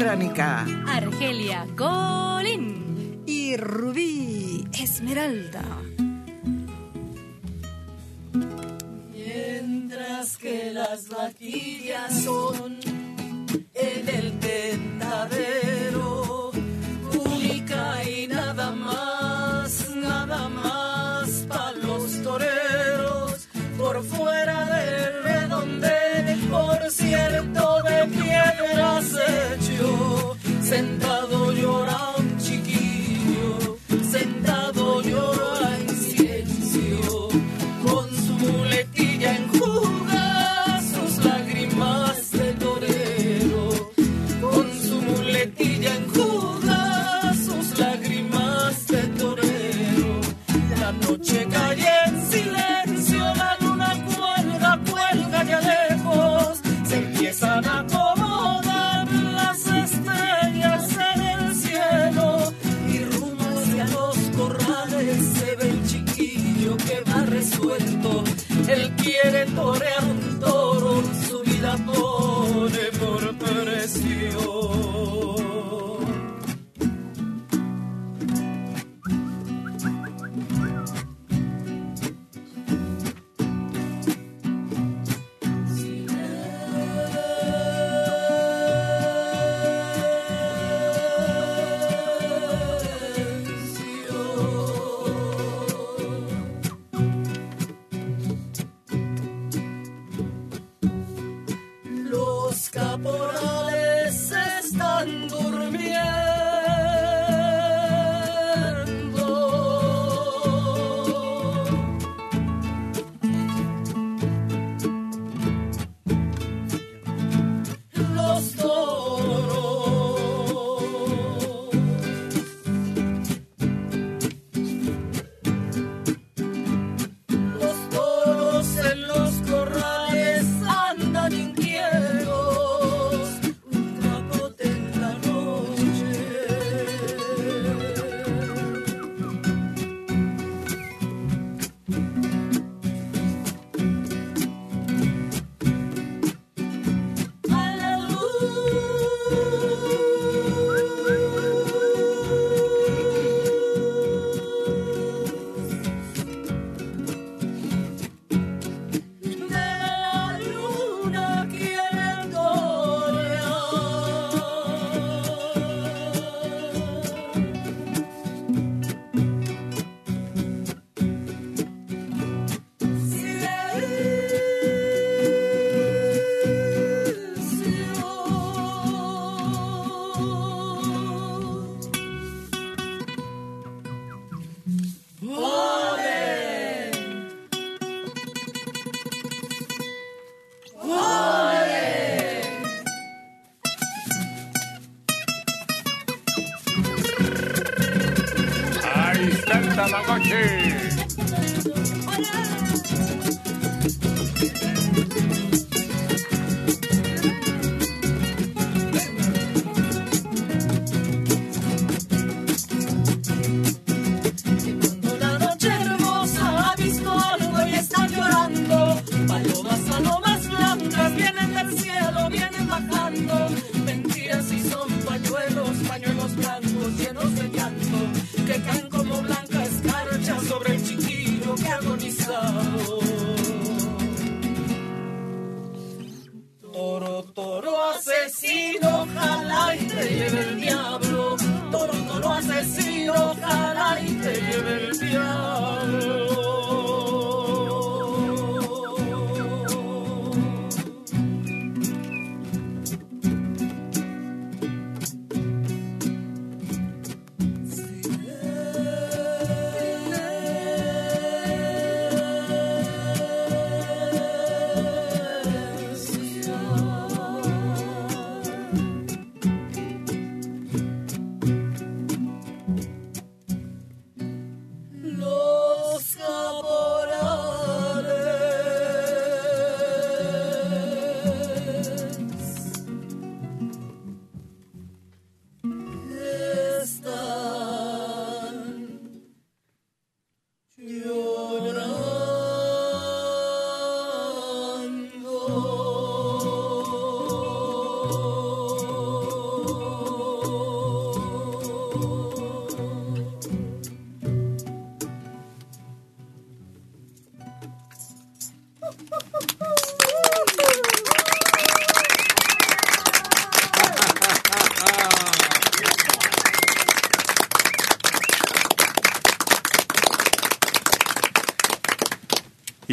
electrónica. Argelia Colín. Y Rubí Esmeralda. Mientras que las vaquillas son dancing.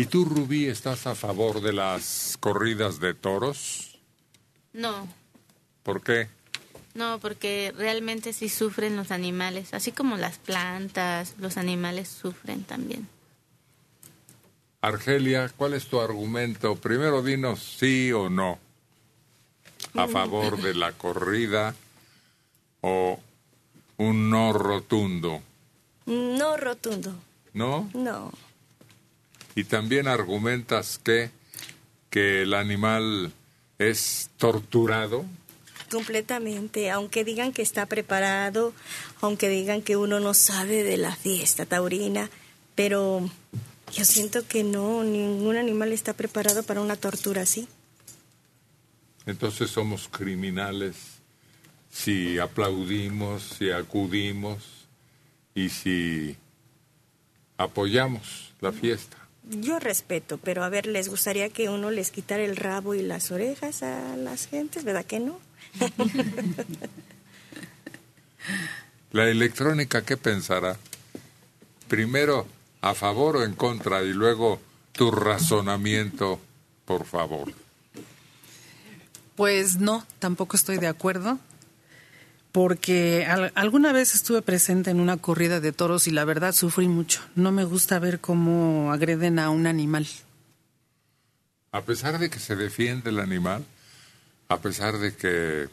¿Y tú, Rubí, estás a favor de las corridas de toros? No, ¿Por qué? no, porque realmente sí sufren los animales, así como las plantas, los animales sufren también. Argelia, ¿cuál es tu argumento? Primero dinos sí o no. ¿A favor de la corrida o un no rotundo? No rotundo, ¿No? no. Y también argumentas que, que el animal es torturado. Completamente, aunque digan que está preparado, aunque digan que uno no sabe de la fiesta taurina, pero yo siento que no, ningún animal está preparado para una tortura así. Entonces somos criminales si aplaudimos, si acudimos y si apoyamos la fiesta. Yo respeto, pero a ver, ¿les gustaría que uno les quitara el rabo y las orejas a las gentes? ¿Verdad que no? La electrónica, ¿qué pensará? Primero, a favor o en contra, y luego tu razonamiento, por favor. Pues no, tampoco estoy de acuerdo, porque al- alguna vez estuve presente en una corrida de toros y la verdad sufrí mucho. No me gusta ver cómo agreden a un animal. A pesar de que se defiende el animal, a pesar de que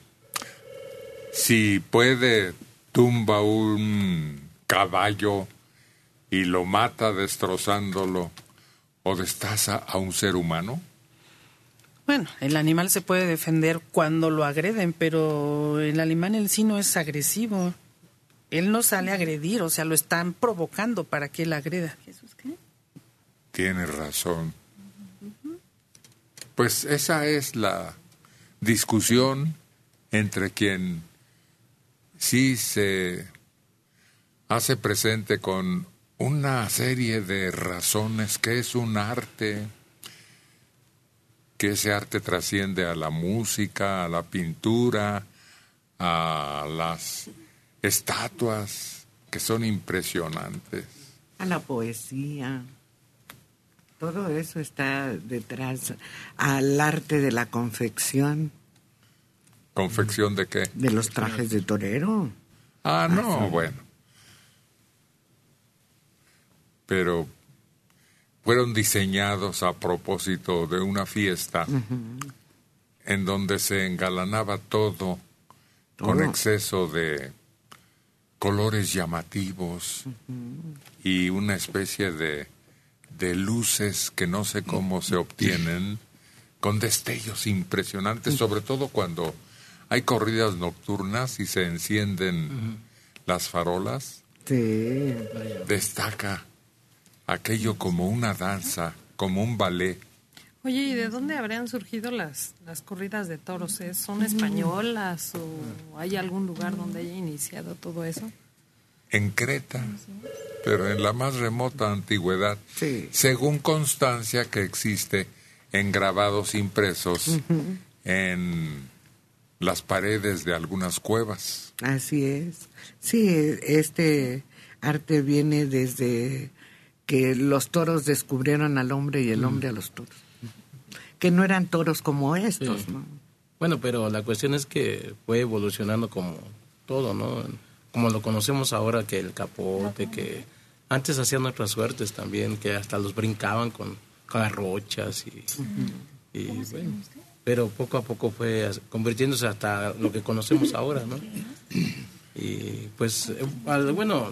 si puede tumba un caballo y lo mata destrozándolo o destaza a un ser humano, Bueno, el animal se puede defender cuando lo agreden, pero el animal en sí no es agresivo. Él no sale a agredir, o sea, lo están provocando para que él agreda. tiene razón. Pues esa es la discusión entre quien sí se hace presente con una serie de razones que es un arte, que ese arte trasciende a la música, a la pintura, a las estatuas que son impresionantes. A la poesía. Todo eso está detrás al arte de la confección ¿Confección de qué? de los trajes de torero. Ah, no, sí. bueno. Pero fueron diseñados a propósito de una fiesta en donde se engalanaba todo con Todo. exceso de colores llamativos y una especie de, de luces que no sé cómo se obtienen, con destellos impresionantes, sobre todo cuando hay corridas nocturnas y se encienden las farolas, Sí. destaca aquello como una danza, como un ballet. Oye, ¿y de dónde habrían surgido las, las corridas de toros? ¿Es- ¿Son españolas o hay algún lugar donde haya iniciado todo eso? en Creta, pero en la más remota antigüedad, Sí. según constancia que existe en grabados impresos en las paredes de algunas cuevas. Así es. Sí, este arte viene desde que los toros descubrieron al hombre y el hombre a los toros. Que no eran toros como estos, Sí. ¿no? Bueno, pero la cuestión es que fue evolucionando como todo, ¿no? Como lo conocemos ahora, que el capote, que antes hacían otras suertes también, que hasta los brincaban con, con garrochas y, y bueno, pero poco a poco fue convirtiéndose hasta lo que conocemos ahora, ¿no? Y pues, eh, bueno,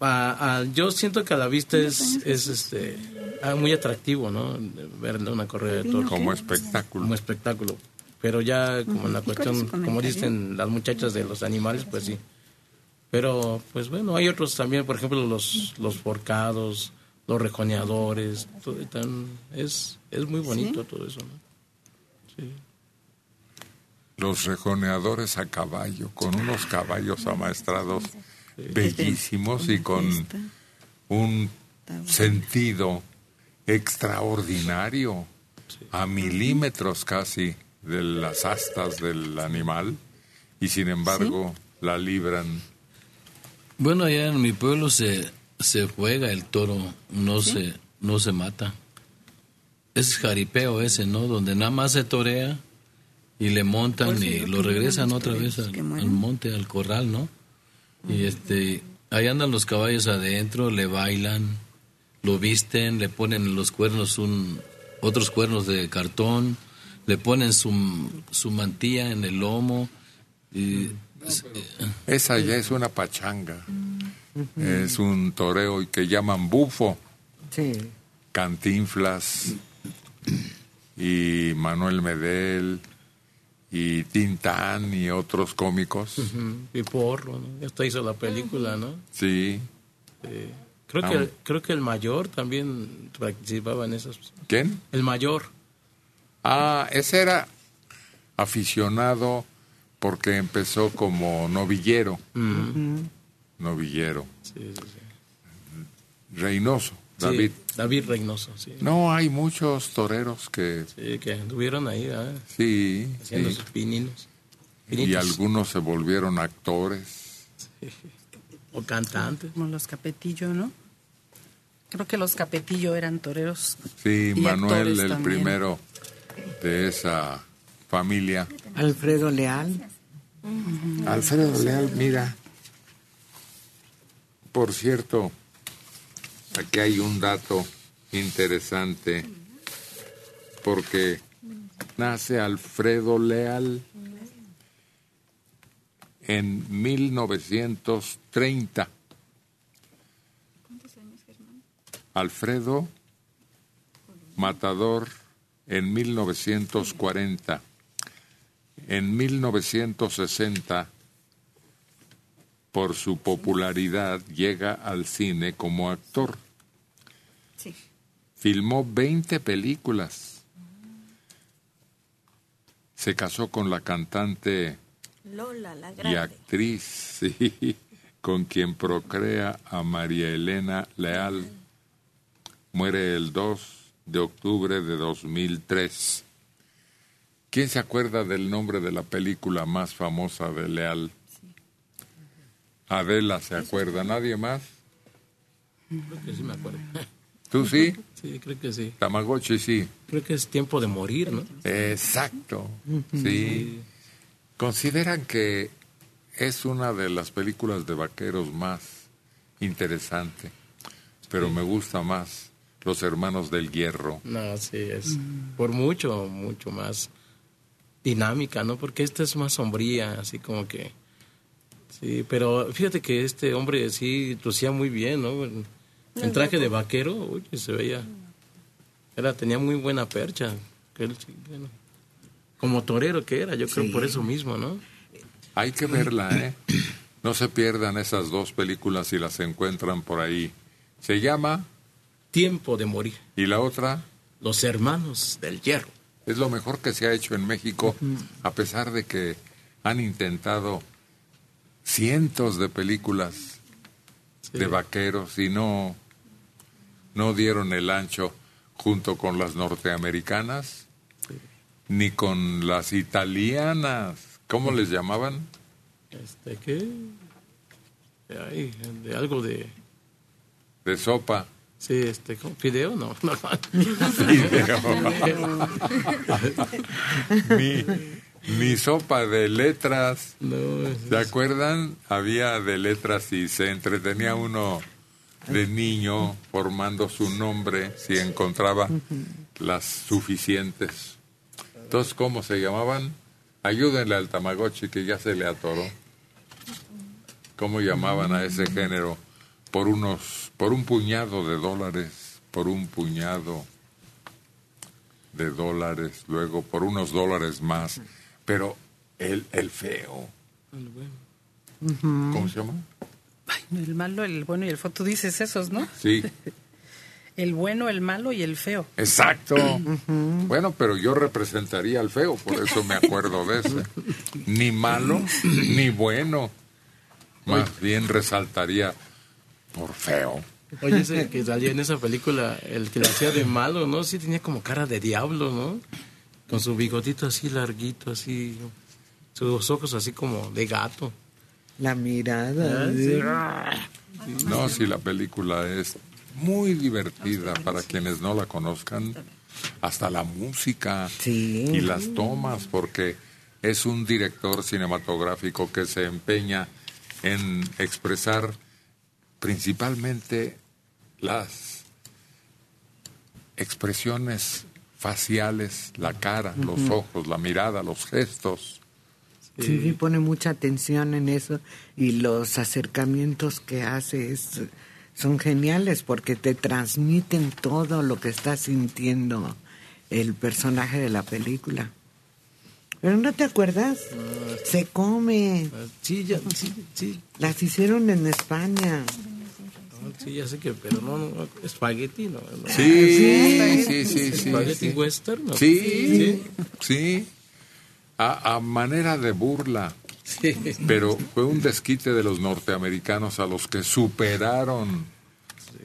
a- a- yo siento que a la vista es, es este, ah, muy atractivo, ¿no? Ver una corrida de toros Como espectáculo. como espectáculo. Pero ya como en la cuestión, como dicen las muchachas de los animales, pues sí. Pero pues bueno, hay otros también, por ejemplo, los, los forcados, los rejoneadores, todo, tan- es, es muy bonito todo eso, ¿no? Sí. Los rejoneadores a caballo, con unos caballos amaestrados bellísimos y con un sentido extraordinario, a milímetros casi de las astas del animal, y sin embargo la libran. Bueno, allá en mi pueblo se, se juega el toro, no se no se mata. es jaripeo ese, ¿no? Donde nada más se torea y le montan y lo regresan otra vez al, al monte, al corral, ¿no? Y este, ahí andan los caballos adentro, le bailan, lo visten, le ponen en los cuernos un, otros cuernos de cartón, le ponen su, su mantilla en el lomo. Y, Esa ya es una pachanga. Es un toreo que llaman bufo. Sí. Cantinflas y Manuel Medel y Tintán y otros cómicos. Ujú, Y porro, ¿no? Esto hizo la película, ¿no? Sí. Creo Ah. que creo que el mayor también participaba en esos. ¿Quién? El mayor. Ah, ese era aficionado porque empezó como novillero. Novillero. Sí, sí, sí. Reynoso, Sí, David. David Reynoso, sí. No, hay muchos toreros que Sí, que estuvieron ahí, ¿eh? sí, haciendo sí. sus pininos. y algunos se volvieron actores. O cantantes. Como los Capetillo, ¿no? Creo que los Capetillo eran toreros. Sí, Y Manuel el también. primero de esa familia. Alfredo Leal. Alfredo Leal, mira. Por cierto, aquí hay un dato interesante, porque nace Alfredo Leal en 1930. Alfredo Matador en 1940. En 1960, por su popularidad, llega al cine como actor. Filmó 20 películas. Se casó con la cantante Lola, la y actriz, sí, con quien procrea a María Elena Leal. Muere el 2 de octubre de 2003. ¿Quién se acuerda del nombre de la película más famosa de Leal? Adela se acuerda, ¿nadie más? Creo que sí me acuerdo. ¿Tú sí? Sí, creo que sí. Tamagotchi sí. Creo que es tiempo de morir, ¿no? Exacto, sí. Consideran que es una de las películas de vaqueros más interesante, pero me gusta más Los Hermanos del Hierro. No, sí, es por mucho, mucho más dinámica, ¿no? Porque esta es más sombría, así como que... Sí, pero fíjate que este hombre sí lucía muy bien, ¿no? En, en traje de vaquero, uy, se veía... Era, tenía muy buena percha. como torero que era, yo creo por eso mismo, ¿no? Hay que verla, ¿eh? No se pierdan esas dos películas si las encuentran por ahí. Se llama, Tiempo de morir. y la otra, Los hermanos del hierro. es lo mejor que se ha hecho en México, a pesar de que han intentado cientos de películas de vaqueros y no, no dieron el ancho junto con las norteamericanas ni con las italianas. ¿Cómo les llamaban? Este, ¿qué? Ay, de algo de... De sopa. Sí, este, ¿cómo? ¿Fideo? No, no. mi, mi sopa de letras. No, ¿Se acuerdan? Había de letras y se entretenía uno de niño formando su nombre si encontraba las suficientes. Entonces, ¿cómo se llamaban? Ayúdenle al Tamagotchi que ya se le atoró. ¿Cómo llamaban a ese género? Por unos, por un puñado de dólares, por un puñado de dólares, luego por unos dólares más. Pero el, el feo, ¿cómo se llama? Ay, el malo, el bueno y el feo. Tú dices esos, ¿no? Sí, El bueno, el malo y el feo. exacto. Bueno, pero yo representaría al feo, por eso me acuerdo de ese. Ni malo, ni bueno. Más bien resaltaría por feo. Oye, ese que salía en esa película, el que le hacía de malo, ¿no? Sí tenía como cara de diablo, ¿no? Con su bigotito así larguito, así... Sus ojos así como de gato. La mirada. Ah, No, si la película es muy divertida para quienes no la conozcan. hasta la música Sí. y las tomas, porque es un director cinematográfico que se empeña en expresar principalmente las expresiones faciales, la cara, los ojos, la mirada, los gestos. Sí, sí, pone mucha atención en eso y los acercamientos que hace es- son geniales porque te transmiten todo lo que está sintiendo el personaje de la película. Pero no te acuerdas? Se come. Sí, ya, sí, sí. Las hicieron en España. Sí, ya sé que, pero no, no espagueti, ¿no? no. Sí, sí, sí, sí. Espagueti sí. western, ¿no? Sí, sí. A, a manera de burla. Pero fue un desquite de los norteamericanos a los que superaron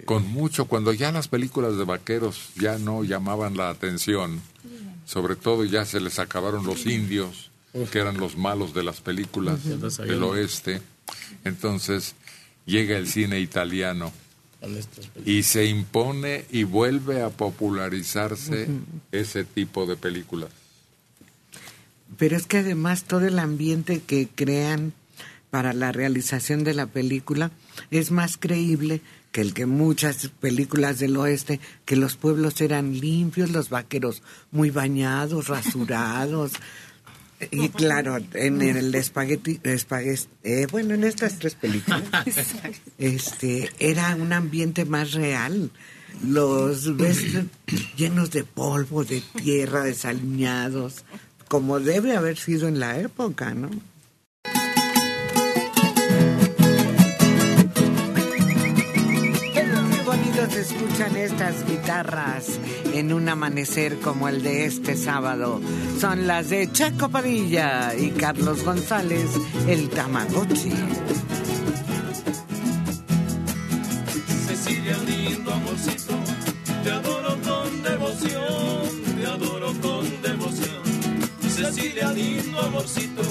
con mucho cuando ya las películas de vaqueros ya no llamaban la atención. Sobre todo ya se les acabaron los indios, que eran los malos de las películas del oeste. Entonces llega el cine italiano y se impone y vuelve a popularizarse ese tipo de películas. Pero es que además todo el ambiente que crean para la realización de la película es más creíble que el que muchas películas del oeste, que los pueblos eran limpios, los vaqueros muy bañados, rasurados. Y claro, en el espagueti, espagueti eh, bueno, en estas tres películas, este, era un ambiente más real. Los ves llenos de polvo, de tierra, desaliñados, como debe haber sido en la época, ¿no? Qué bonitos se escuchan estas guitarras en un amanecer como el de este sábado. Son las de Chaco Padilla y Carlos González, el Tamagotchi. Cecilia, lindo amorcito, Cecilia, lindo amorcito,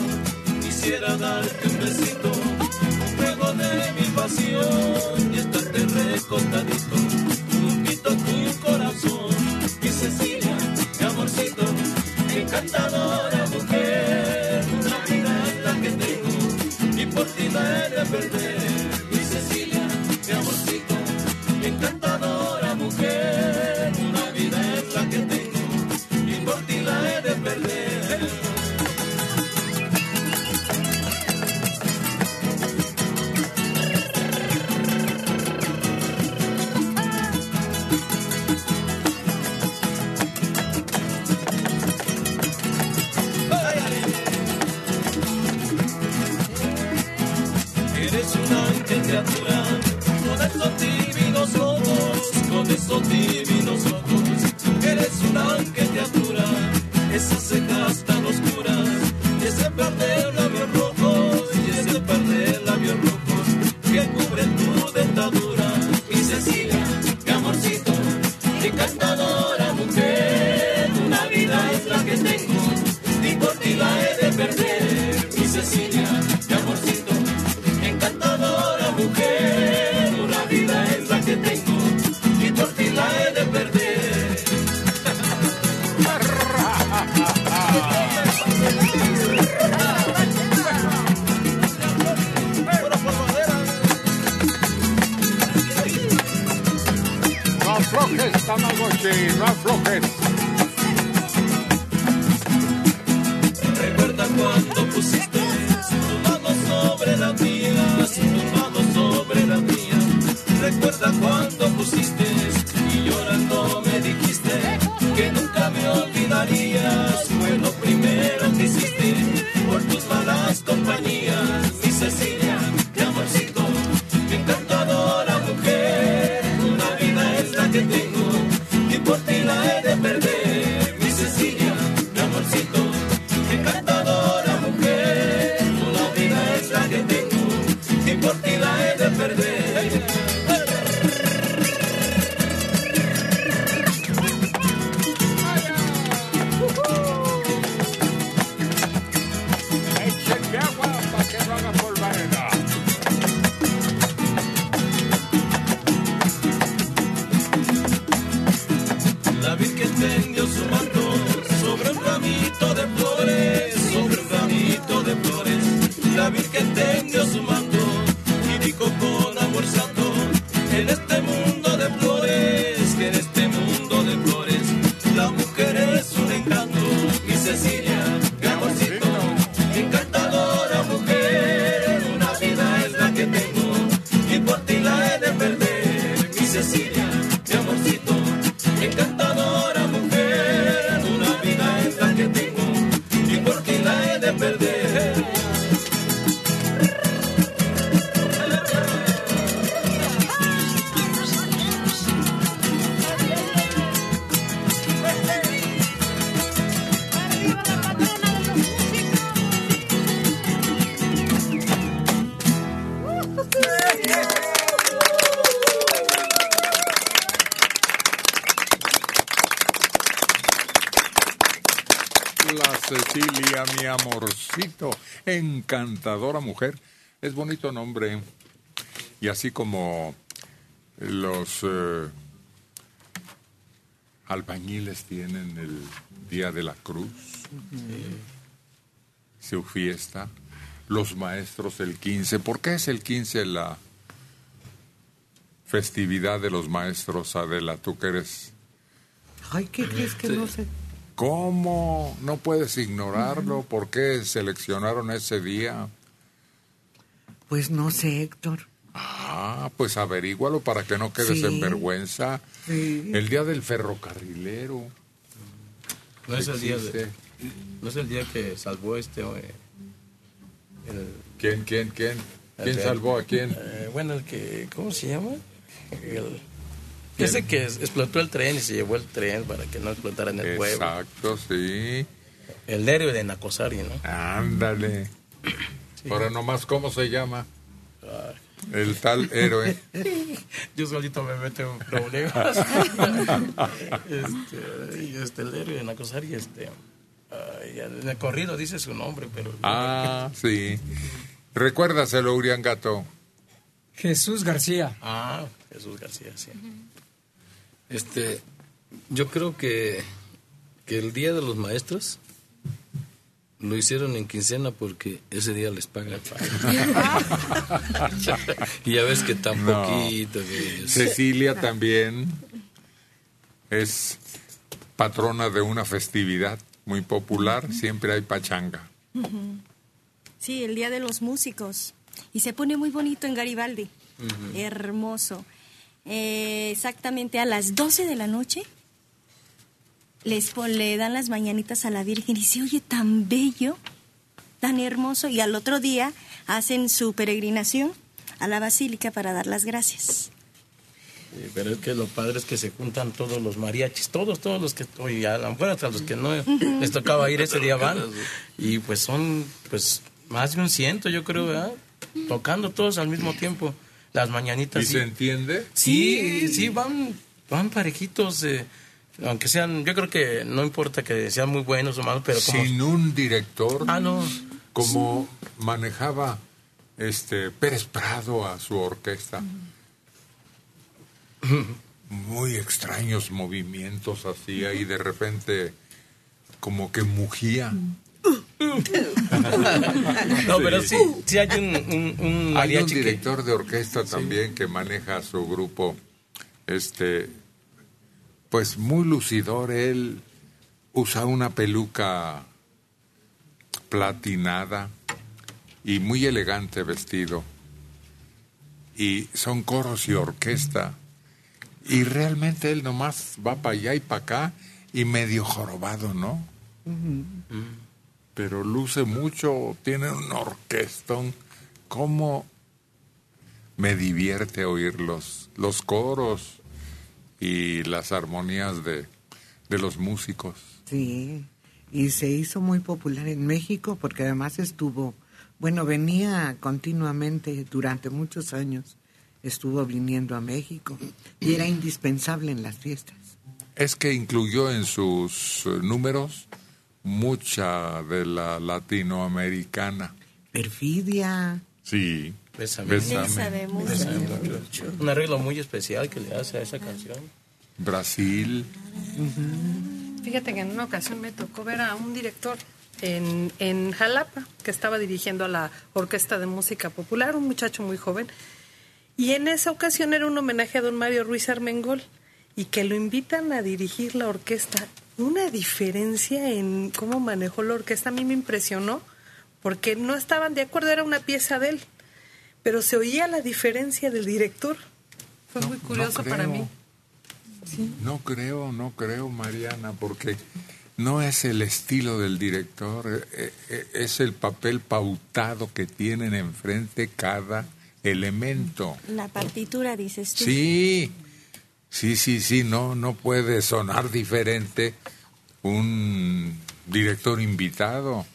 quisiera darte un besito, un juego de mi pasión y estarte recostadito, juntito tu corazón. Mi Cecilia, mi amorcito, encantadora mujer, una la que tengo y por ti la he de perder. Con esos divinos ojos. Eres una ángel criatura, esas cejas tan oscuras, y ese par de labios rojos, y ese par de labios rojos, que cubren tu dentadura. No aflojes. Recuerda cuando pusiste tus manos sobre las mías, tus manos sobre las mías. Recuerda cuando pusiste y llorando me dijiste que nunca me olvidarías. Encantadora mujer. Es bonito nombre. Y así como los eh, albañiles tienen el Día de la Cruz, su fiesta, los maestros el 15. ¿Por qué es el 15 la festividad de los maestros, Adela? Tú que eres... Ay, ¿qué crees que no sé? ¿Cómo? No puedes ignorarlo. ¿Por qué seleccionaron ese día? Pues no sé, Héctor. Ah, pues averígualo para que no quedes Sí. en vergüenza. Sí. El día del ferrocarrilero. No es el día, de- no es el día que salvó este... eh, el- ¿Quién, quién, quién? ¿Quién el- salvó a quién? eh, bueno, el que... ¿Cómo se llama? El, que es- explotó el tren y se llevó el tren para que no explotara en el pueblo. Exacto, sí. El héroe de Nacosari, ¿no? Ándale. Ahora nomás, ¿cómo se llama? El tal héroe. Yo solito me meto en problemas. este, este, el héroe de Nacosari, este... ay, en el corrido dice su nombre, pero... Ah, sí. Recuérdaselo, Urián Gato. Jesús García. Ah, Jesús García, sí. Este, yo creo que, que el Día de los Maestros lo hicieron en quincena porque ese día les pagan. y ya ves que tan No. poquito. que. Cecilia también es patrona de una festividad muy popular. Siempre hay pachanga. Sí, el Día de los Músicos. Y se pone muy bonito en Garibaldi. Hermoso. Eh, exactamente a las 12 de la noche les le dan las mañanitas a la Virgen y se oye tan bello, tan hermoso. Y al otro día hacen su peregrinación a la basílica para dar las gracias. Sí, pero es que lo padre es que se juntan todos los mariachis, todos, todos los que, oye, a lo mejor hasta los que no les tocaba ir ese día van, y pues son, pues, más de un ciento, yo creo, ¿verdad? Tocando todos al mismo tiempo, las mañanitas. ¿Y sí. se entiende? Sí, sí, van, van parejitos, eh, aunque sean, yo creo que no importa que sean muy buenos o malos, pero como... Sin un director. Ah, no. Como manejaba este Pérez Prado a su orquesta. Muy extraños movimientos hacía y de repente como que mugía. No, pero sí, sí hay un, un, un Hay un mariachi que- director de orquesta también que maneja a su grupo, este, pues muy lucidor. Él usa una peluca platinada y muy elegante vestido. Y son coros y orquesta. Y realmente él nomás va para allá y para acá y medio jorobado, ¿no? Pero luce mucho, tiene un orquestón. ¿Cómo me divierte oír los, los coros y las armonías de, de los músicos? Sí, y se hizo muy popular en México porque además estuvo, bueno, venía continuamente durante muchos años, estuvo viniendo a México y era indispensable en las fiestas. Es que incluyó en sus eh, números mucha de la latinoamericana. Perfidia. Sí. Bésame. Bésame. Bésame mucho. Bésame mucho. Un arreglo muy especial que le hace a esa canción. Brasil. Fíjate que en una ocasión me tocó ver a un director en, en Jalapa, que estaba dirigiendo a la Orquesta de Música Popular, un muchacho muy joven. Y en esa ocasión era un homenaje a don Mario Ruiz Armengol y que lo invitan a dirigir la orquesta. Una diferencia en cómo manejó la orquesta a mí me impresionó porque no estaban de acuerdo, era una pieza de él, pero se oía la diferencia del director. Fue muy curioso para mí. No creo, no creo, Mariana, porque no es el estilo del director, eh, eh, es el papel pautado que tienen enfrente cada elemento. La partitura, dices tú. Sí, sí, sí, sí, no, no puede sonar diferente un director invitado.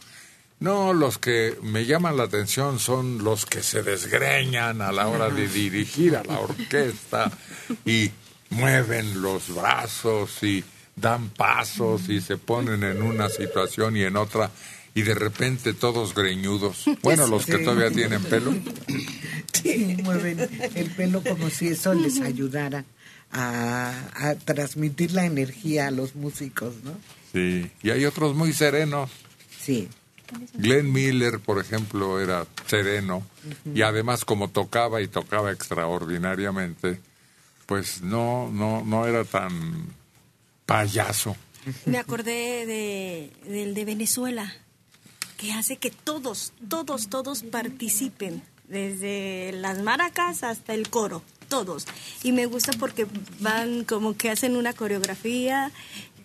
No, los que me llaman la atención son los que se desgreñan a la hora de dirigir a la orquesta y mueven los brazos y dan pasos y se ponen en una situación y en otra y de repente todos greñudos. Bueno, los que todavía tienen pelo. Sí, mueven el pelo como si eso les ayudara a, a transmitir la energía a los músicos, ¿no? Sí, y hay otros muy serenos. Sí. Glenn Miller, por ejemplo, era sereno y además como tocaba y tocaba extraordinariamente, pues no no no era tan payaso. Me acordé de, del de Venezuela, que hace que todos, todos, todos participen, desde las maracas hasta el coro, todos. Y me gusta porque van como que hacen una coreografía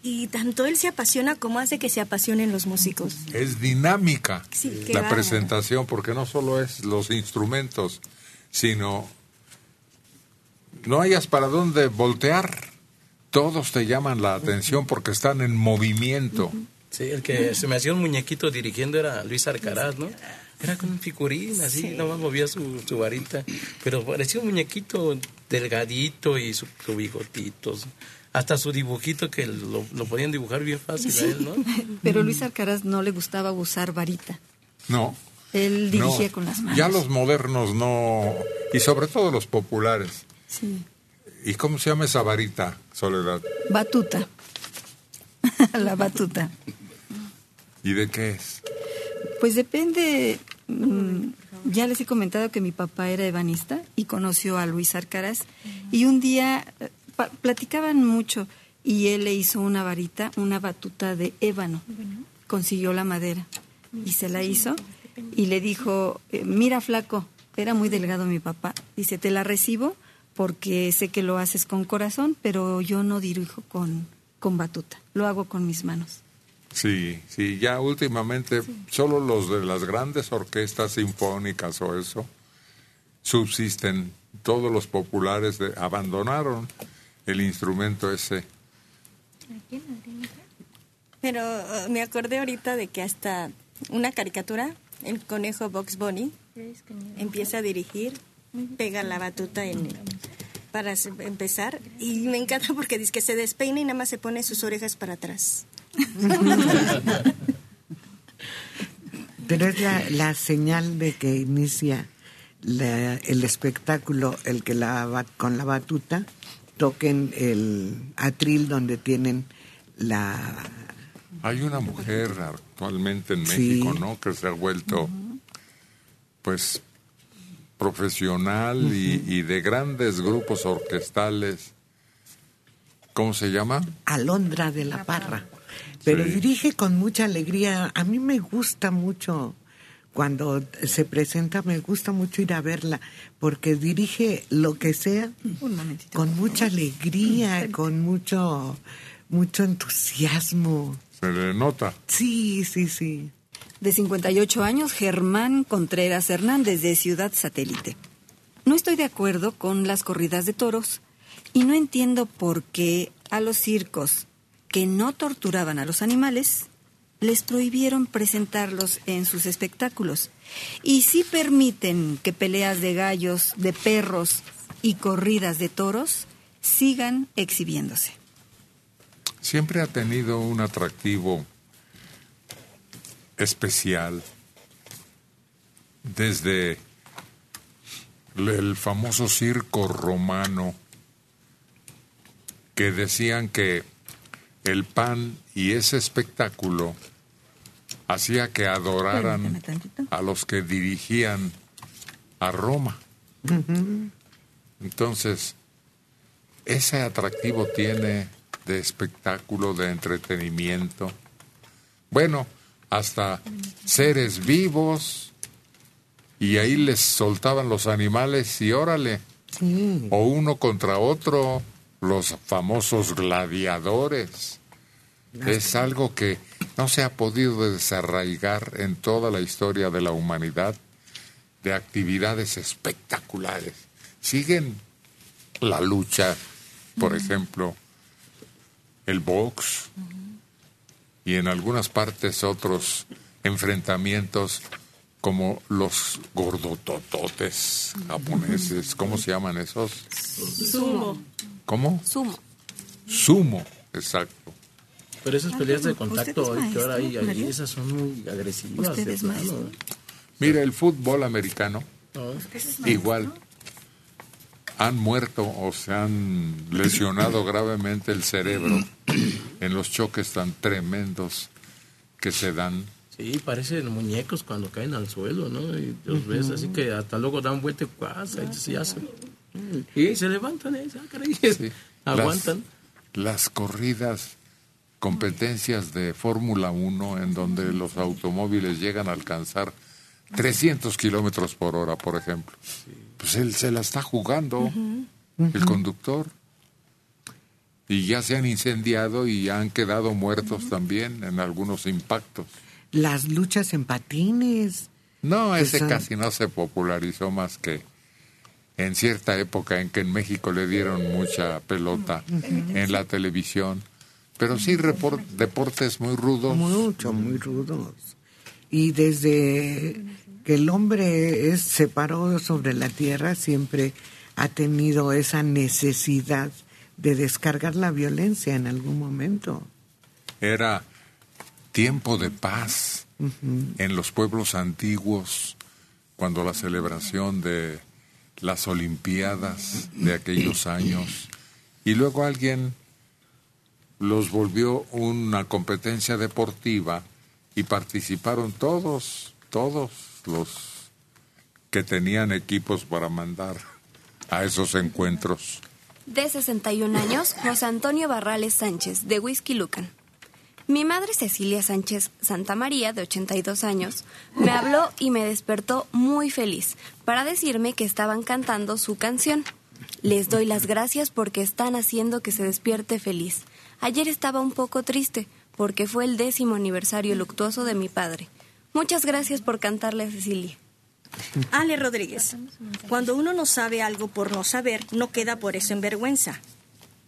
y tanto él se apasiona como hace que se apasionen los músicos. Es dinámica Sí, la presentación porque no solo es los instrumentos, sino no hayas para dónde voltear. Todos te llaman la atención porque están en movimiento. Sí, el que se me hacía un muñequito dirigiendo era Luis Arcaraz, ¿no? Era con un figurín, así, nomás movía su, su varita. Pero parecía un muñequito delgadito y su, su bigotitos. Hasta su dibujito que lo, lo podían dibujar bien fácil a él, ¿no? Pero Luis Alcaraz no le gustaba usar varita. No. Él dirigía no. con las manos. Ya los modernos no. Y sobre todo los populares. Sí. ¿Y cómo se llama esa varita, Soledad? Batuta. la batuta. ¿Y de qué es? Pues depende. Mm, ya les he comentado que mi papá era ebanista y conoció a Luis Arcaraz. Y un día eh, platicaban mucho y él le hizo una varita, una batuta de ébano. Consiguió la madera y se la hizo y le dijo, eh, mira flaco, era muy delgado mi papá. Dice, te la recibo porque sé que lo haces con corazón, pero yo no dirijo con, con batuta, lo hago con mis manos. Sí, sí, ya últimamente solo los de las grandes orquestas sinfónicas o eso subsisten. Todos los populares de- abandonaron el instrumento ese. Pero eh, me acordé ahorita de que hasta una caricatura, el conejo Box Bunny, empieza a dirigir, pega la batuta en, para empezar y me encanta porque dice que se despeina y nada más se pone sus orejas para atrás. Pero es la, la señal de que inicia la- el espectáculo, el que la, con la batuta toquen el atril donde tienen la... Hay una mujer actualmente en Sí. México, ¿no? Que se ha vuelto, pues, profesional y, y de grandes grupos orquestales. ¿Cómo se llama? Alondra de la Parra. Pero Sí. dirige con mucha alegría. A mí me gusta mucho cuando se presenta, me gusta mucho ir a verla, porque dirige lo que sea Un momentito. con mucha alegría, con mucho, mucho entusiasmo. Se le nota. Sí, sí, sí. De 58 años, Germán Contreras Hernández, de Ciudad Satélite. No estoy de acuerdo con las corridas de toros y no entiendo por qué a los circos que no torturaban a los animales les prohibieron presentarlos en sus espectáculos. Y sí permiten que peleas de gallos, de perros y corridas de toros sigan exhibiéndose. Siempre ha tenido un atractivo especial desde el famoso circo romano que decían que el pan y ese espectáculo hacía que adoraran a los que dirigían a Roma. Entonces, ese atractivo tiene de espectáculo, de entretenimiento. Bueno, hasta seres vivos. Y ahí les soltaban los animales y órale. O uno contra otro, los famosos gladiadores. Es algo que no se ha podido desarraigar en toda la historia de la humanidad de actividades espectaculares. Siguen la lucha, por ejemplo, el box y en algunas partes otros enfrentamientos como los gordotototes japoneses. ¿Cómo se llaman esos? Sumo. ¿Cómo? Sumo. Sumo, exacto. Pero esas peleas de contacto ¿Usted es hoy que ahora hay ahí, esas son muy agresivas. ¿Usted de es plano, maestro? ¿eh? Mira, el fútbol americano, No, igual, han muerto o se han lesionado gravemente el cerebro en los choques tan tremendos que se dan. Sí, parecen muñecos cuando caen al suelo, ¿no? Y los ves así que hasta luego dan vuelta y pasa, y se hacen. Y se levantan, ¿eh? Ah, aguantan. Las, las corridas, competencias de Fórmula 1 en donde los automóviles llegan a alcanzar 300 kilómetros por hora, por ejemplo. Pues él se la está jugando, el conductor. Y ya se han incendiado y han quedado muertos también en algunos impactos. Las luchas en patines. No, ese casi no se popularizó más que en cierta época en que en México le dieron mucha pelota en la televisión. Pero sí repor- deportes muy rudos. Mucho, muy rudos. Y desde que el hombre es, se paró sobre la tierra, siempre ha tenido esa necesidad de descargar la violencia en algún momento. Era tiempo de paz en los pueblos antiguos, cuando la celebración de las Olimpiadas de aquellos años, y luego alguien los volvió una competencia deportiva y participaron todos, todos los que tenían equipos para mandar a esos encuentros. De 61 años, José Antonio Barrales Sánchez, de Whisky Lucan. Mi madre Cecilia Sánchez Santa María, de 82 años, me habló y me despertó muy feliz para decirme que estaban cantando su canción. Les doy las gracias porque están haciendo que se despierte feliz. Ayer estaba un poco triste porque fue el décimo aniversario luctuoso de mi padre. Muchas gracias por cantarle a Cecilia. Ale Rodríguez, cuando uno no sabe algo por no saber, no queda por eso en vergüenza.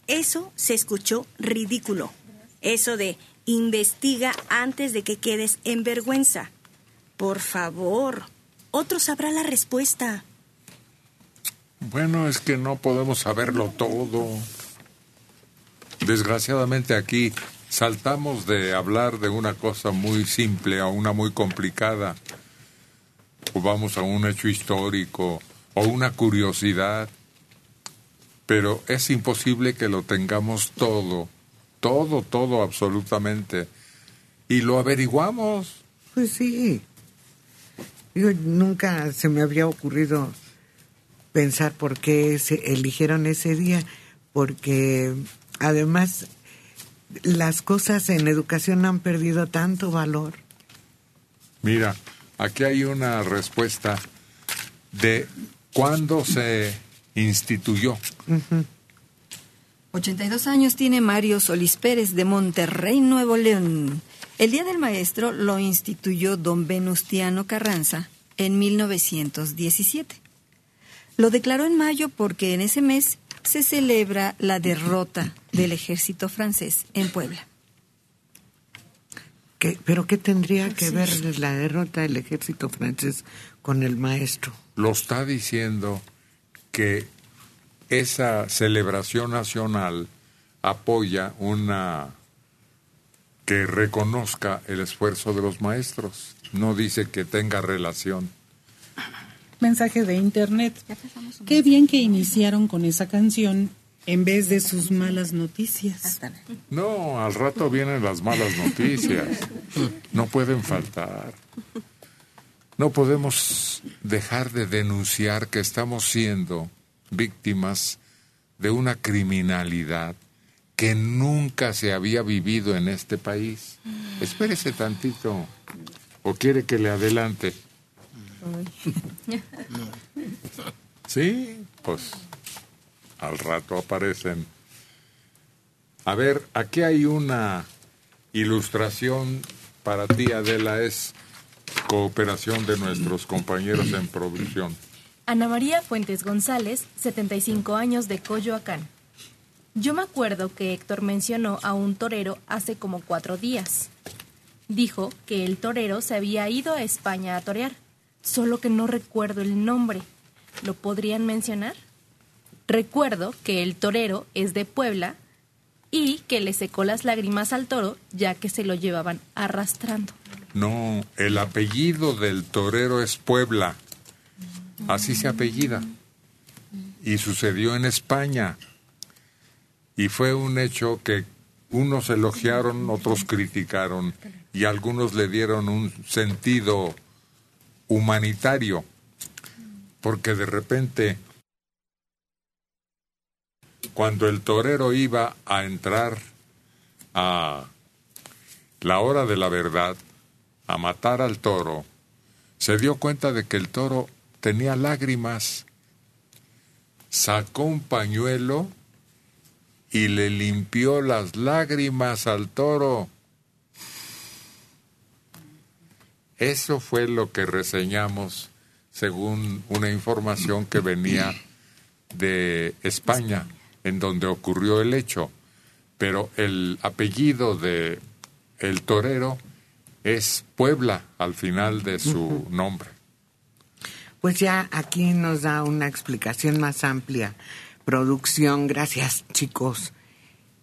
Eso se escuchó ridículo. Eso de investiga antes de que quedes en vergüenza. Por favor, otro sabrá la respuesta. Bueno, es que no podemos saberlo todo. Desgraciadamente aquí saltamos de hablar de una cosa muy simple a una muy complicada. O vamos a un hecho histórico o una curiosidad. Pero es imposible que lo tengamos todo, todo, todo absolutamente. Y lo averiguamos. Pues sí. Yo nunca se me había ocurrido pensar por qué se eligieron ese día, porque además las cosas en educación han perdido tanto valor. Mira, aquí hay una respuesta de cuándo se instituyó. 82 años tiene Mario Solís Pérez de Monterrey, Nuevo León. El Día del Maestro lo instituyó don Venustiano Carranza en 1917. Lo declaró en mayo porque en ese mes se celebra la derrota del ejército francés en Puebla. ¿Qué- ¿Pero qué tendría que ver la derrota del ejército francés con el maestro? Lo está diciendo que esa celebración nacional apoya una que reconozca el esfuerzo de los maestros. No dice que tenga relación. Mensaje de internet. Qué bien que iniciaron con esa canción En vez de sus malas noticias. No, al rato vienen las malas noticias. No pueden faltar. No podemos dejar de denunciar que estamos siendo víctimas de una criminalidad que nunca se había vivido en este país. Espérese tantito. ¿O quiere que le adelante? Sí, pues al rato aparecen. A ver, aquí hay una ilustración para ti, Adela, es cooperación de nuestros compañeros en producción. Ana María Fuentes González, 75 años de Coyoacán. Yo me acuerdo que Héctor mencionó a un torero hace como cuatro días. Dijo que el torero se había ido a España a torear, solo que no recuerdo el nombre. ¿Lo podrían mencionar? Recuerdo que el torero es de Puebla y que le secó las lágrimas al toro ya que se lo llevaban arrastrando. No, el apellido del torero es Puebla. Así se apellida. Y sucedió en España. Y fue un hecho que unos elogiaron, otros criticaron y algunos le dieron un sentido humanitario. Porque de repente, cuando el torero iba a entrar a la hora de la verdad, a matar al toro, se dio cuenta de que el toro tenía lágrimas. Sacó un pañuelo y le limpió las lágrimas al toro. Eso fue lo que reseñamos según una información que venía de España, en donde ocurrió el hecho. Pero el apellido de el torero es Puebla al final de su nombre. Pues ya aquí nos da una explicación más amplia. Producción, gracias chicos.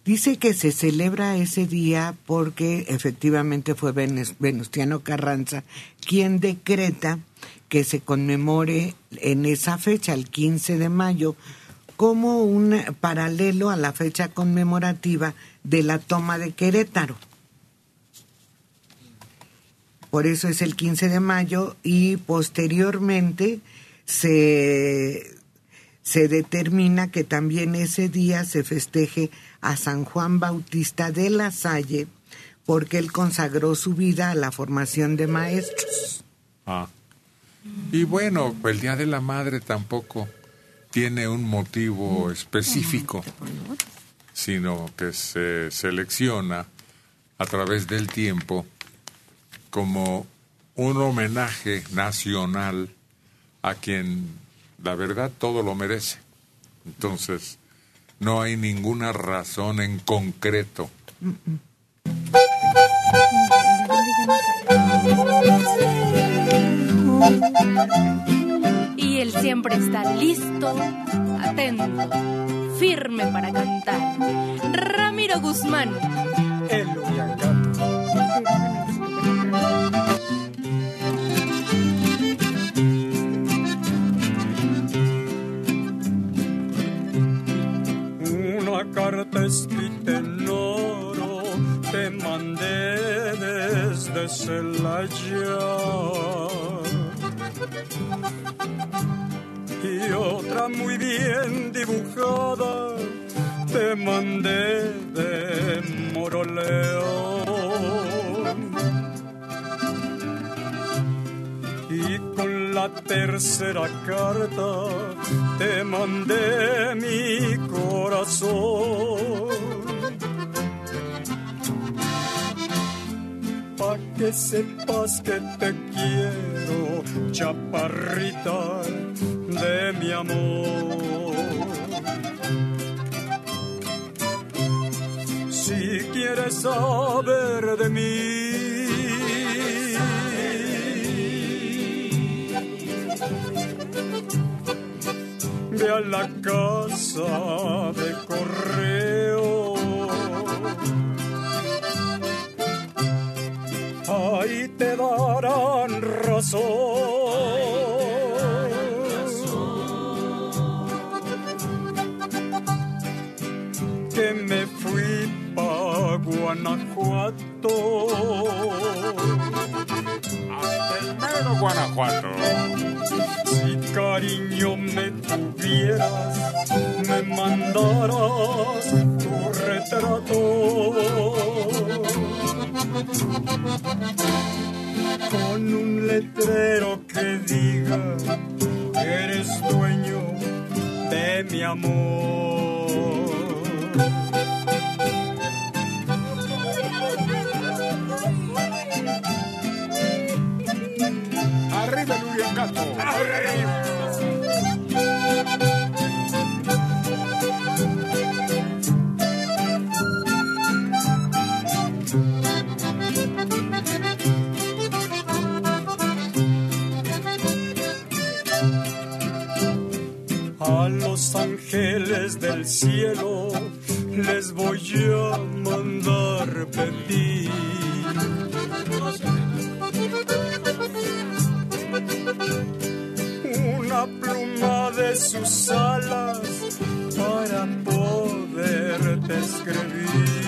Dice que se celebra ese día porque efectivamente fue Venustiano Carranza quien decreta que se conmemore en esa fecha, el 15 de mayo, como un paralelo a la fecha conmemorativa de la toma de Querétaro. Por eso es el 15 de mayo y posteriormente se, se determina que también ese día se festeje a San Juan Bautista de la Salle porque él consagró su vida a la formación de maestros. Ah. Y bueno, el Día de la Madre tampoco tiene un motivo específico, sino que se selecciona a través del tiempo como un homenaje nacional a quien la verdad todo lo merece. Entonces, no hay ninguna razón en concreto. Y él siempre está listo, atento, firme para cantar. Ramiro Guzmán. El Una carta escrita en oro te mandé desde Celaya. Y otra muy bien dibujada te mandé de Moroleón. Y con la tercera carta te mandé mi corazón. Pa' que sepas que te quiero, chaparrita de mi amor. Si quieres saber de mí, a la casa de correo. Ahí te darán razón. Que me fui pa' Guanajuato. Si cariño me tuvieras, me mandaras tu retrato. Con un letrero que diga eres dueño de mi amor. A los ángeles del cielo les voy a mandar pedir. Una pluma de sus alas para poderte escribir.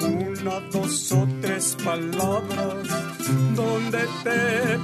Una, dos o tres palabras donde te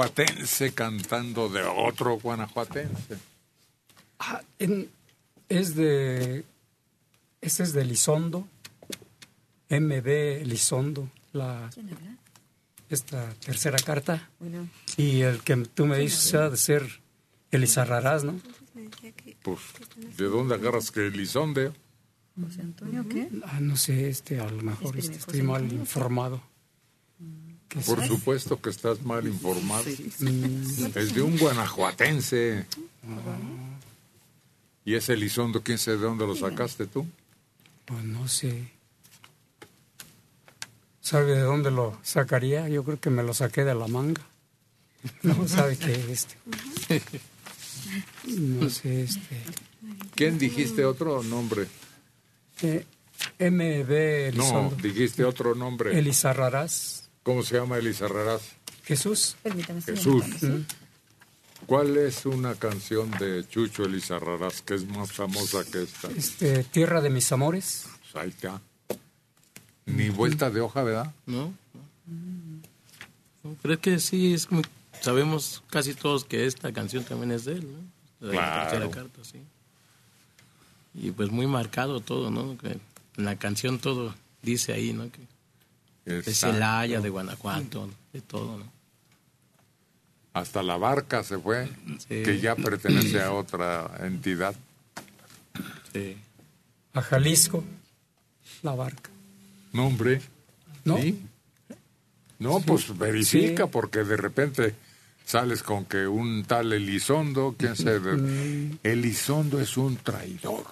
guanajuatense cantando de otro guanajuatense. Ah, en- es de. Este es de Elizondo. MB Elizondo. La, esta tercera carta. Bueno. Y el que tú me dices ha de ser Elizarrarás, ¿no? Pues, ¿de dónde agarras que Elizonde? José Antonio, ¿qué? Ah, no sé, este, a lo mejor este, estoy mal informado. ¿Qué Por es? supuesto que estás mal informado. Mm, Es de un guanajuatense. ¿Y ese Elizondo, quién sabe de dónde lo sacaste tú? Pues no sé. ¿Sabe de dónde lo sacaría? Yo creo que me lo saqué de la manga. No sabe qué es este. No sé, este. ¿Quién dijiste otro nombre? Eh, MB No, Elizondo. dijiste otro nombre. Elizarrarás. ¿Cómo se llama Elizarrarás? Jesús. Permítame. Jesús. ¿Cuál es una canción de Chucho Elizarrarás que es más famosa que esta? Este, Tierra de mis amores. Pues ahí está. Ni vuelta de hoja, ¿verdad? ¿No? No, Creo que sí, es como sabemos casi todos que esta canción también es de él, ¿no? De la Claro. tercera carta, sí. Y pues muy marcado todo, ¿no? Que en la canción todo dice ahí, ¿no? Que de Exacto. Celaya, de Guanajuato, de todo, ¿no? Hasta la barca se fue, Sí. que ya pertenece a otra entidad. Sí. A Jalisco. La barca. Nombre. ¿No? ¿Sí? No, pues verifica, Sí. porque de repente sales con que un tal Elizondo, quién sabe. Mm. Elizondo es un traidor.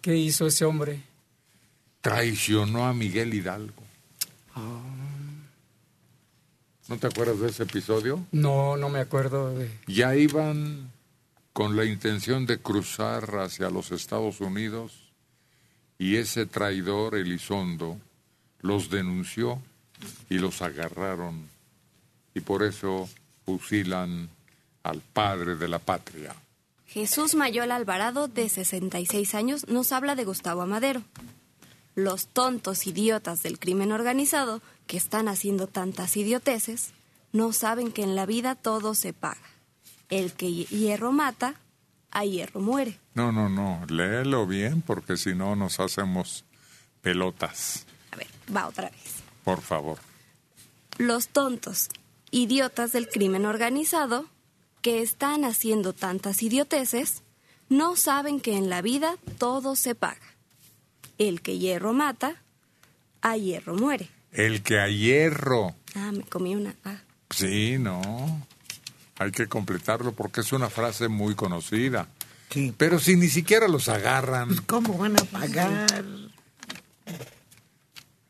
¿Qué hizo ese hombre? Traicionó a Miguel Hidalgo. ¿No te acuerdas de ese episodio? No, no me acuerdo de... Ya iban con la intención de cruzar hacia los Estados Unidos y ese traidor Elizondo los denunció y los agarraron y por eso fusilan al padre de la patria. Jesús Mayola Alvarado, de 66 años, nos habla de Gustavo Amadero. Los tontos idiotas del crimen organizado, que están haciendo tantas idioteces, no saben que en la vida todo se paga. El que hierro mata, a hierro muere. No, no, no, léelo bien porque si no nos hacemos pelotas. A ver, va otra vez. Por favor. Los tontos idiotas del crimen organizado, que están haciendo tantas idioteces, no saben que en la vida todo se paga. El que hierro mata, a hierro muere. El que a hierro. Ah, me comí una. Ah. Sí, no. Hay que completarlo porque es una frase muy conocida. Sí. Pero si ni siquiera los agarran, ¿Cómo van a pagar?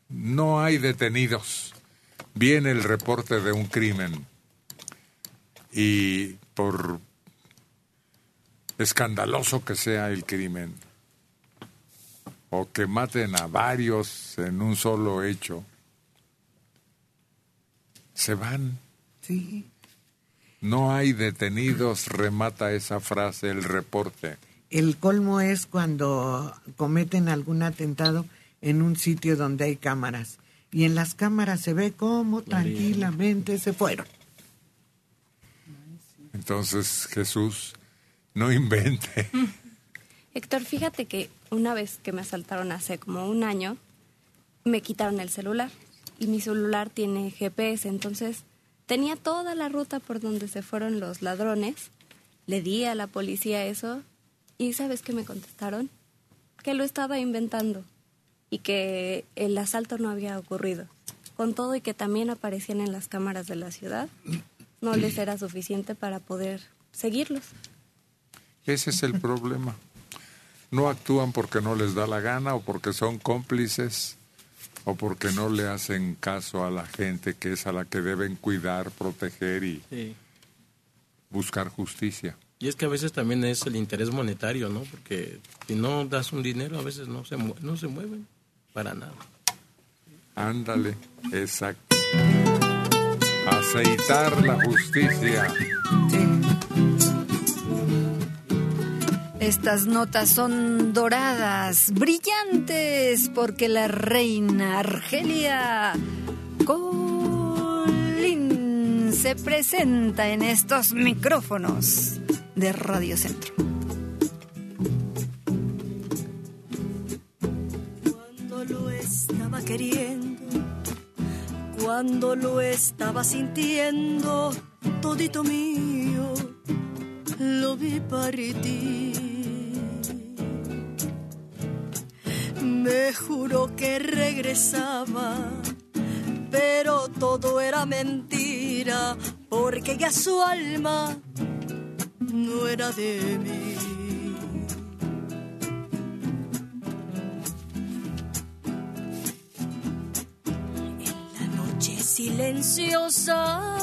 no hay detenidos. Viene el reporte de un crimen y por escandaloso que sea el crimen o que maten a varios en un solo hecho, se van. Sí. No hay detenidos, remata esa frase el reporte. El colmo es cuando cometen algún atentado en un sitio donde hay cámaras. Y en las cámaras se ve cómo tranquilamente se fueron. Entonces Jesús no invente. Héctor, fíjate que una vez que me asaltaron hace como un año, me quitaron el celular y mi celular tiene GPS, entonces tenía toda la ruta por donde se fueron los ladrones. Le di a la policía eso y ¿sabes qué me contestaron? Que lo estaba inventando y que el asalto no había ocurrido. Con todo y que también aparecían en las cámaras de la ciudad, no les era suficiente para poder seguirlos. Ese es el problema. No actúan porque no les da la gana o porque son cómplices o porque no le hacen caso a la gente que es a la que deben cuidar, proteger y Sí. buscar justicia. Y es que a veces también es el interés monetario, ¿no? Porque si no das un dinero, a veces no se, mue- no se mueven para nada. Ándale, exacto. Aceitar la justicia. Estas notas son doradas, brillantes, porque la reina Argelia Colín se presenta en estos micrófonos de Radio Centro. Cuando lo estaba queriendo, cuando lo estaba sintiendo, todito mío, lo vi partir. Me juró que regresaba, pero todo era mentira, porque ya su alma no era de mí. la noche silenciosa.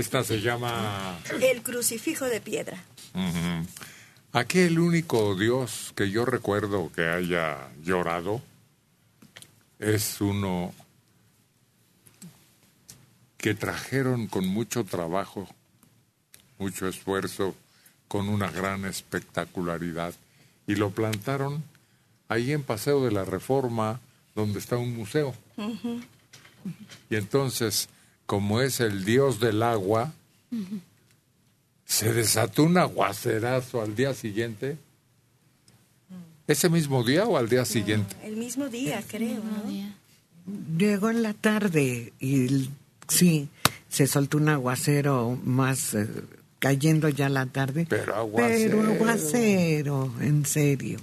Esta se llama... el crucifijo de piedra. Ujú. Aquí el único Dios que yo recuerdo que haya llorado es uno que trajeron con mucho trabajo, mucho esfuerzo, con una gran espectacularidad y lo plantaron ahí en Paseo de la Reforma, donde está un museo. Y entonces, como es el Dios del agua, se desató un aguacerazo al día siguiente. ¿Ese mismo día o al día siguiente? El mismo día, creo, ¿no? Llegó en la tarde y sí, se soltó un aguacero más eh, cayendo ya la tarde. Pero aguacero. Pero aguacero, en serio.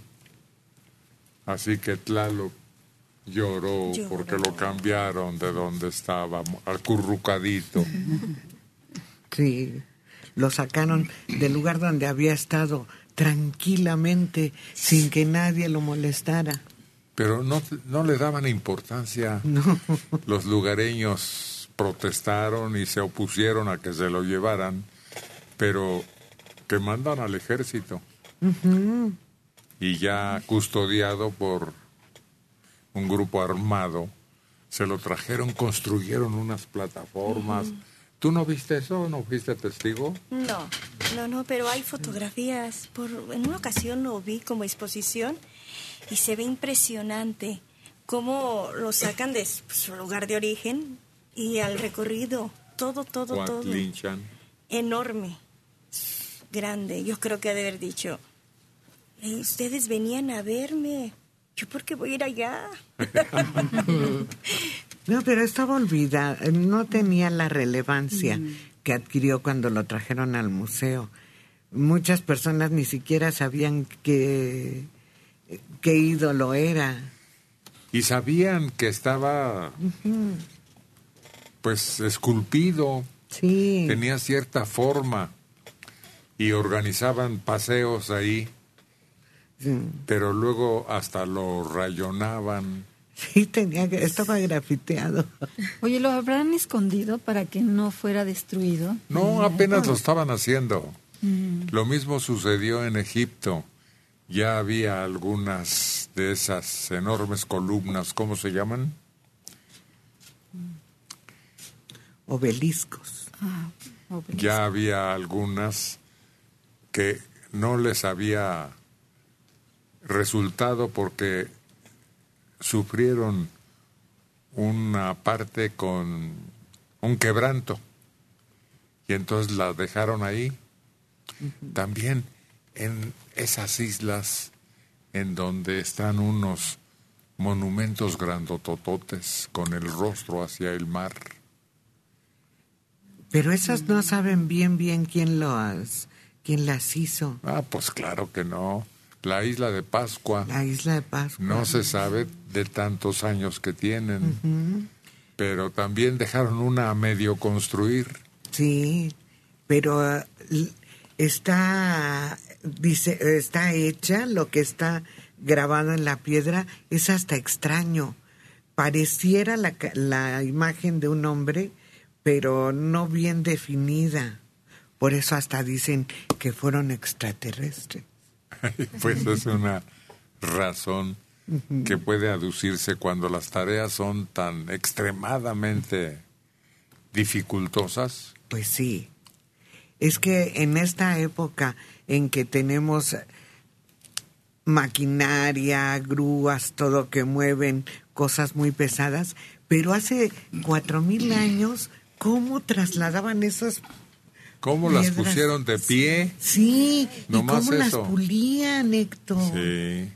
Así que Tlaloc lloró, porque lo cambiaron de donde estaba, acurrucadito. Sí, lo sacaron del lugar donde había estado tranquilamente, sin que nadie lo molestara. Pero no, no le daban importancia. No. Los lugareños protestaron y se opusieron a que se lo llevaran, pero que mandan al ejército y ya custodiado por un grupo armado, se lo trajeron, construyeron unas plataformas. ¿Tú no viste eso? ¿No fuiste testigo? No, no, no, pero hay fotografías. Por, en una ocasión lo vi como exposición y se ve impresionante cómo lo sacan de su lugar de origen y al recorrido, todo, todo, todo. Coatlinchan. Enorme, grande. Yo creo que ha de haber dicho, "Eh, ustedes venían a verme, ¿yo por qué voy a ir allá? No, pero estaba olvidada, no tenía la relevancia que adquirió cuando lo trajeron al museo. Muchas personas ni siquiera sabían qué, qué ídolo era. Y sabían que estaba, pues, esculpido. Sí. Tenía cierta forma. Y organizaban paseos ahí. Pero luego hasta lo rayonaban. Sí, tenía que, estaba grafiteado. Oye, ¿lo habrán escondido para que no fuera destruido? No, apenas lo estaban haciendo. Mm. Lo mismo sucedió en Egipto. Ya había algunas de esas enormes columnas, ¿cómo se llaman? Obeliscos. Ah, obelisco. Ya había algunas que no les había resultado porque sufrieron una parte con un quebranto y entonces la dejaron ahí. También en esas islas en donde están unos monumentos grandotototes con el rostro hacia el mar. Pero esas no saben bien bien quién las quién las hizo. Ah, pues claro que no. La isla de Pascua. La isla de Pascua. No se sabe de tantos años que tienen. Pero también dejaron una a medio construir. Sí, pero l- está dice está hecha lo que está grabado en la piedra es hasta extraño. Pareciera la, la imagen de un hombre, pero no bien definida. Por eso hasta dicen que fueron extraterrestres. pues es una razón que puede aducirse cuando las tareas son tan extremadamente dificultosas. Pues sí. Es que en esta época en que tenemos maquinaria, grúas, todo que mueven cosas muy pesadas, pero hace cuatro mil años, ¿cómo trasladaban esas? ¿Cómo las pusieron de pie? Sí, No y más cómo las eso. pulían, Héctor. Sí.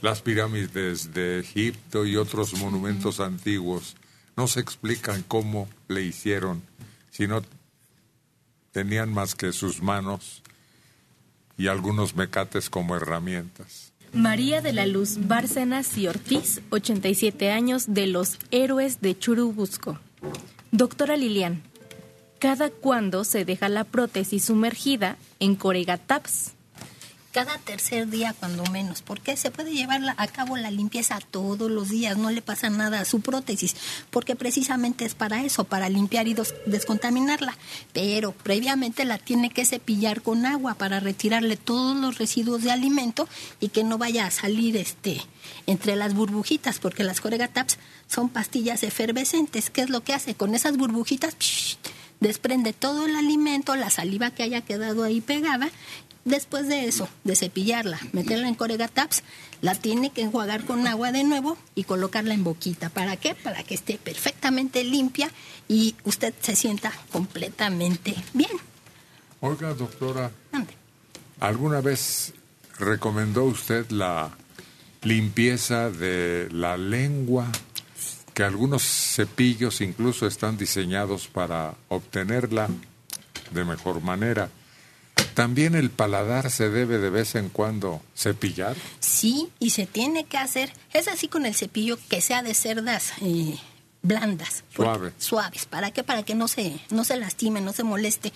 Las pirámides de Egipto y otros monumentos antiguos no se explican cómo le hicieron, si no tenían más que sus manos y algunos mecates como herramientas. María de la Luz Bárcenas y Ortiz, 87 años, de los Héroes de Churubusco. Doctora Lilian, ¿cada cuándo se deja la prótesis sumergida en Coregataps? Cada tercer día, cuando menos, porque se puede llevar a cabo la limpieza todos los días, no le pasa nada a su prótesis, porque precisamente es para eso, para limpiar y descontaminarla. Pero previamente la tiene que cepillar con agua para retirarle todos los residuos de alimento y que no vaya a salir este entre las burbujitas, porque las Coregataps son pastillas efervescentes. ¿Qué es lo que hace? Con esas burbujitas. Desprende todo el alimento, la saliva que haya quedado ahí pegada. Después de eso, de cepillarla, meterla en Coregataps, la tiene que enjuagar con agua de nuevo y colocarla en boquita. ¿Para qué? Para que esté perfectamente limpia y usted se sienta completamente bien. Oiga, doctora, ¿alguna vez recomendó usted la limpieza de la lengua? Que algunos cepillos incluso están diseñados para obtenerla de mejor manera. También el paladar se debe de vez en cuando cepillar. Sí, y se tiene que hacer, es así con el cepillo que sea de cerdas eh, blandas. Suave. suaves. ¿Para qué? Para que no se, no se lastime, no se moleste.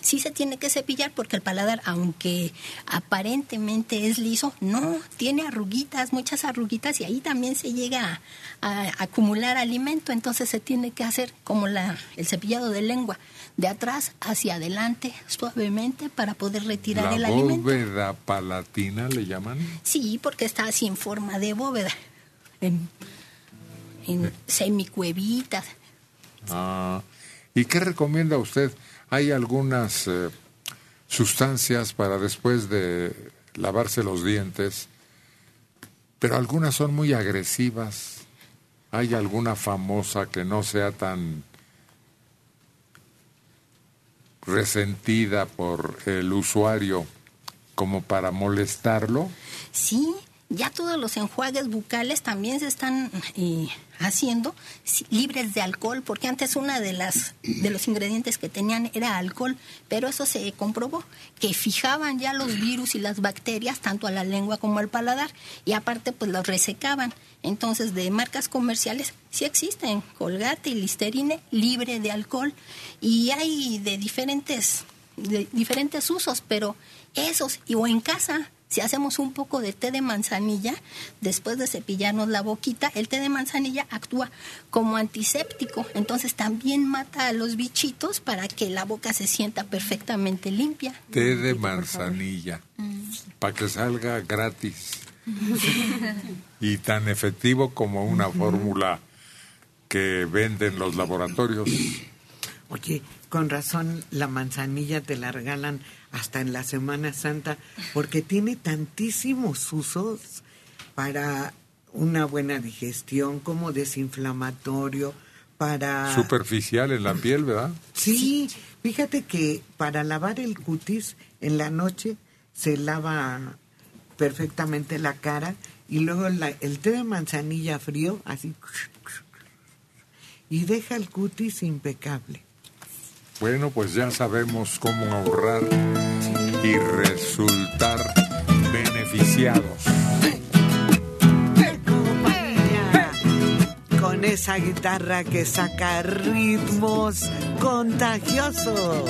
Sí se tiene que cepillar porque el paladar, aunque aparentemente es liso, no, tiene arruguitas, muchas arruguitas y ahí también se llega a, a acumular alimento. Entonces se tiene que hacer como la, el cepillado de lengua, de atrás hacia adelante, suavemente, para poder retirar el La alimento. bóveda palatina le llaman. Sí, porque está así en forma de bóveda, en, en semicuevitas. Ah, ¿Y qué recomienda usted? ¿Hay algunas eh, sustancias para después de lavarse los dientes? Pero algunas son muy agresivas. ¿Hay alguna famosa que no sea tan resentida por el usuario como para molestarlo? Sí, ya todos los enjuagues bucales también se están eh, haciendo libres de alcohol, porque antes una de las de los ingredientes que tenían era alcohol, pero eso se comprobó que fijaban ya los virus y las bacterias tanto a la lengua como al paladar y aparte pues los resecaban. Entonces de marcas comerciales sí existen Colgate y Listerine libre de alcohol y hay de diferentes de diferentes usos, pero esos y o en casa si hacemos un poco de té de manzanilla, después de cepillarnos la boquita, el té de manzanilla actúa como antiséptico, entonces también mata a los bichitos para que la boca se sienta perfectamente limpia. Té de manzanilla, para que salga gratis. Y tan efectivo como una fórmula que venden los laboratorios. Oye, con razón la manzanilla te la regalan hasta en la Semana Santa porque tiene tantísimos usos para una buena digestión, como desinflamatorio, para... Superficial en la piel, ¿verdad? Sí, fíjate que para lavar el cutis en la noche se lava perfectamente la cara y luego la- el té de manzanilla frío, así, y deja el cutis impecable. Bueno, pues ya sabemos cómo ahorrar y resultar beneficiados. Con esa guitarra que saca ritmos contagiosos.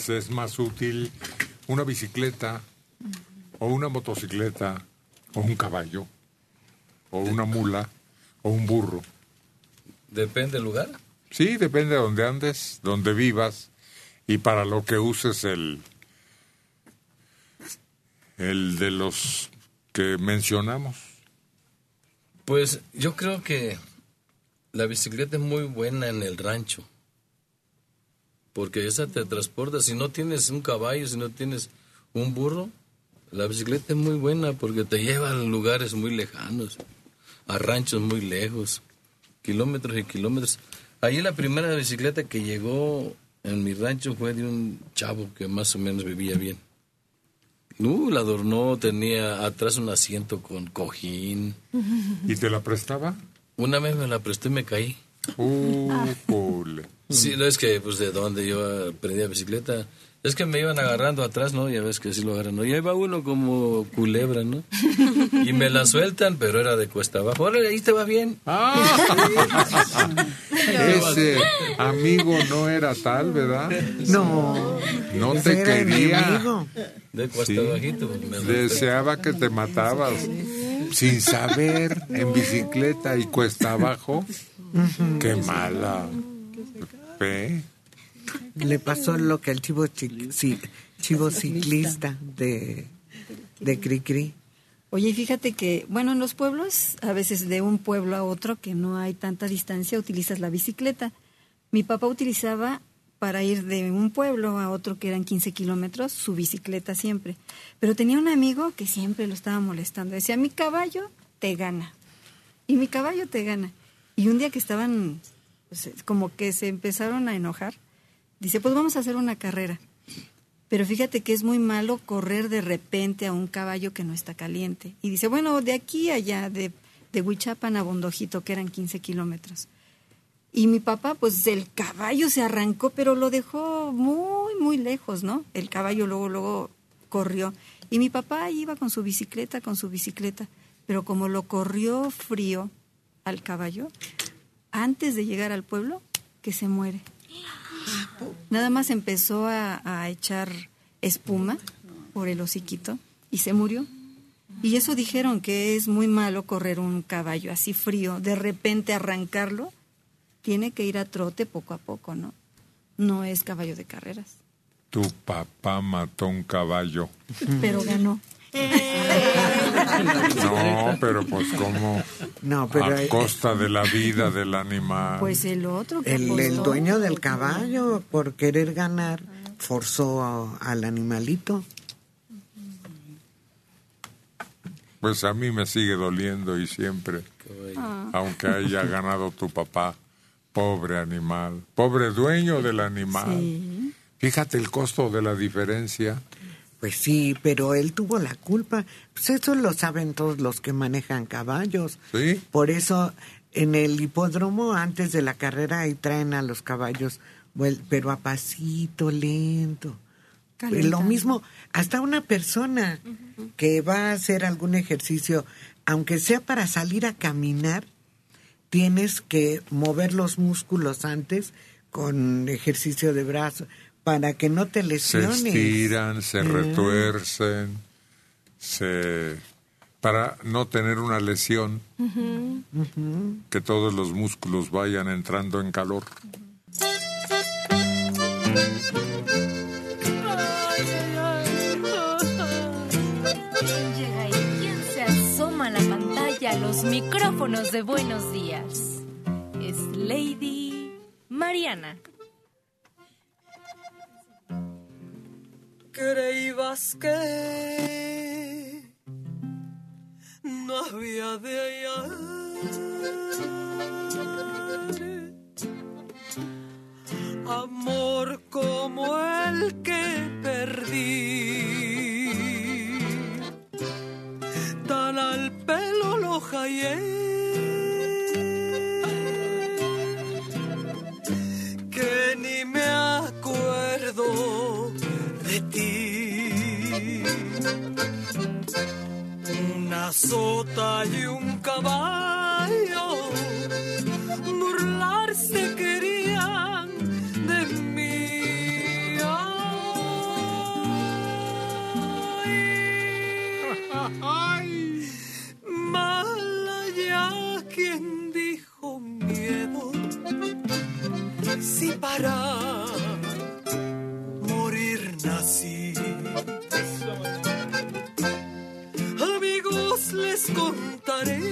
Andes, es más útil una bicicleta o una motocicleta o un caballo o una mula o un burro. Depende del lugar. Sí, depende de donde andes, donde vivas y para lo que uses el el de los que mencionamos. Pues yo creo que la bicicleta es muy buena en el rancho. Porque esa te transporta. Si no tienes un caballo, si no tienes un burro, la bicicleta es muy buena porque te lleva a lugares muy lejanos, a ranchos muy lejos, kilómetros y kilómetros. Ahí la primera bicicleta que llegó en mi rancho fue de un chavo que más o menos vivía bien. No, la adornó, tenía atrás un asiento con cojín. ¿Y te la prestaba? Una vez me la presté y me caí. Uh, jole. Sí, no es que, pues, de donde yo aprendí a bicicleta, es que me iban agarrando atrás, ¿no? Ya ves que sí lo agarran, ¿no? Y ahí va uno como culebra, ¿no? Y me la sueltan, pero era de cuesta abajo. Órale, ahí te va bien. Ese amigo no era tal, ¿verdad? No. No te quería. De cuesta Sí. bajito. me- Deseaba que te matabas. Sin saber, en bicicleta y cuesta abajo. Qué mala. Le pasó lo que al chivo, chi- sí, chivo ciclista de, de Cricri. Oye, y fíjate que, bueno, en los pueblos, a veces de un pueblo a otro, que no hay tanta distancia, utilizas la bicicleta. Mi papá utilizaba para ir de un pueblo a otro que eran 15 kilómetros, su bicicleta siempre. Pero tenía un amigo que siempre lo estaba molestando. Decía, mi caballo te gana. Y mi caballo te gana. Y un día que estaban, pues, como que se empezaron a enojar, dice, pues vamos a hacer una carrera. Pero fíjate que es muy malo correr de repente a un caballo que no está caliente. Y dice, bueno, de aquí a allá, de, de Huichapan a Bondojito, que eran 15 kilómetros. Y mi papá, pues el caballo se arrancó, pero lo dejó muy, muy lejos, ¿no? El caballo luego, luego corrió. Y mi papá iba con su bicicleta, con su bicicleta. Pero como lo corrió frío al caballo, antes de llegar al pueblo, que se muere. Nada más empezó a, a echar espuma por el hociquito y se murió. Y eso dijeron que es muy malo correr un caballo así frío, de repente arrancarlo, tiene que ir a trote poco a poco, ¿no? No es caballo de carreras, Tu papá mató un caballo. pero ganó. No, pero pues como No, pero a costa de la vida del animal. Pues el otro que el, dueño del caballo, por querer ganar, forzó a- al animalito. Pues a mí me sigue doliendo y siempre, Ah. aunque haya ganado tu papá, pobre animal, pobre dueño del animal. Sí. Fíjate el costo de la diferencia. Pues sí, pero él tuvo la culpa. Pues eso lo saben todos los que manejan caballos. Sí. Por eso en el hipódromo antes de la carrera ahí traen a los caballos, pero a pasito, lento. Pues lo mismo, hasta una persona que va a hacer algún ejercicio, aunque sea para salir a caminar, tienes que mover los músculos antes con ejercicio de brazo para que no te Se lesiones. estiran, se Ah. retuercen, se para no tener una lesión, que todos los músculos vayan entrando en calor. ¿Quién llega y quién se asoma a la pantalla a los micrófonos de Buenos Días? Es Lady Mariana. Creíbas que no había de hallar amor como el que perdí. Tan al pelo lo hallé Una sota y un caballo burlarse querían de mí. Ay, mala ya quien dijo miedo si para Hare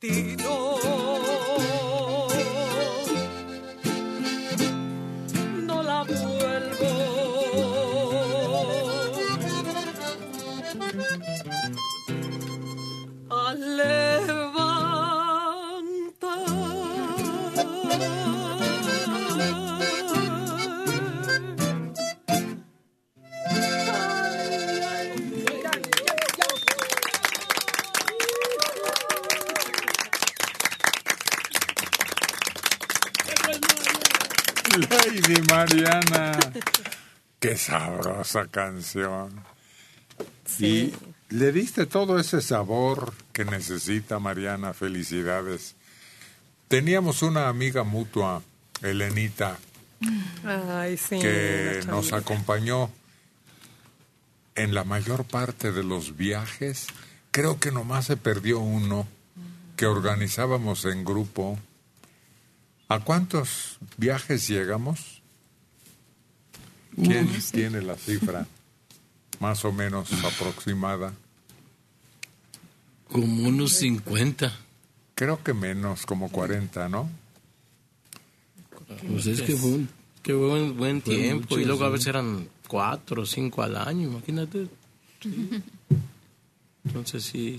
que Lady Mariana. Qué sabrosa canción. Y le diste todo ese sabor que necesita Mariana. Felicidades. Teníamos una amiga mutua, Elenita, Ay, sí. que nos acompañó en la mayor parte de los viajes. Creo que nomás se perdió uno que organizábamos en grupo. ¿A cuántos viajes llegamos? ¿Quién No sé. tiene la cifra más o menos aproximada? Como unos 50. Creo que menos, como 40, ¿no? Pues es que fue un... Buen, buen Fue tiempo. mucho, y luego a veces eran cuatro o cinco al año, imagínate. Entonces sí,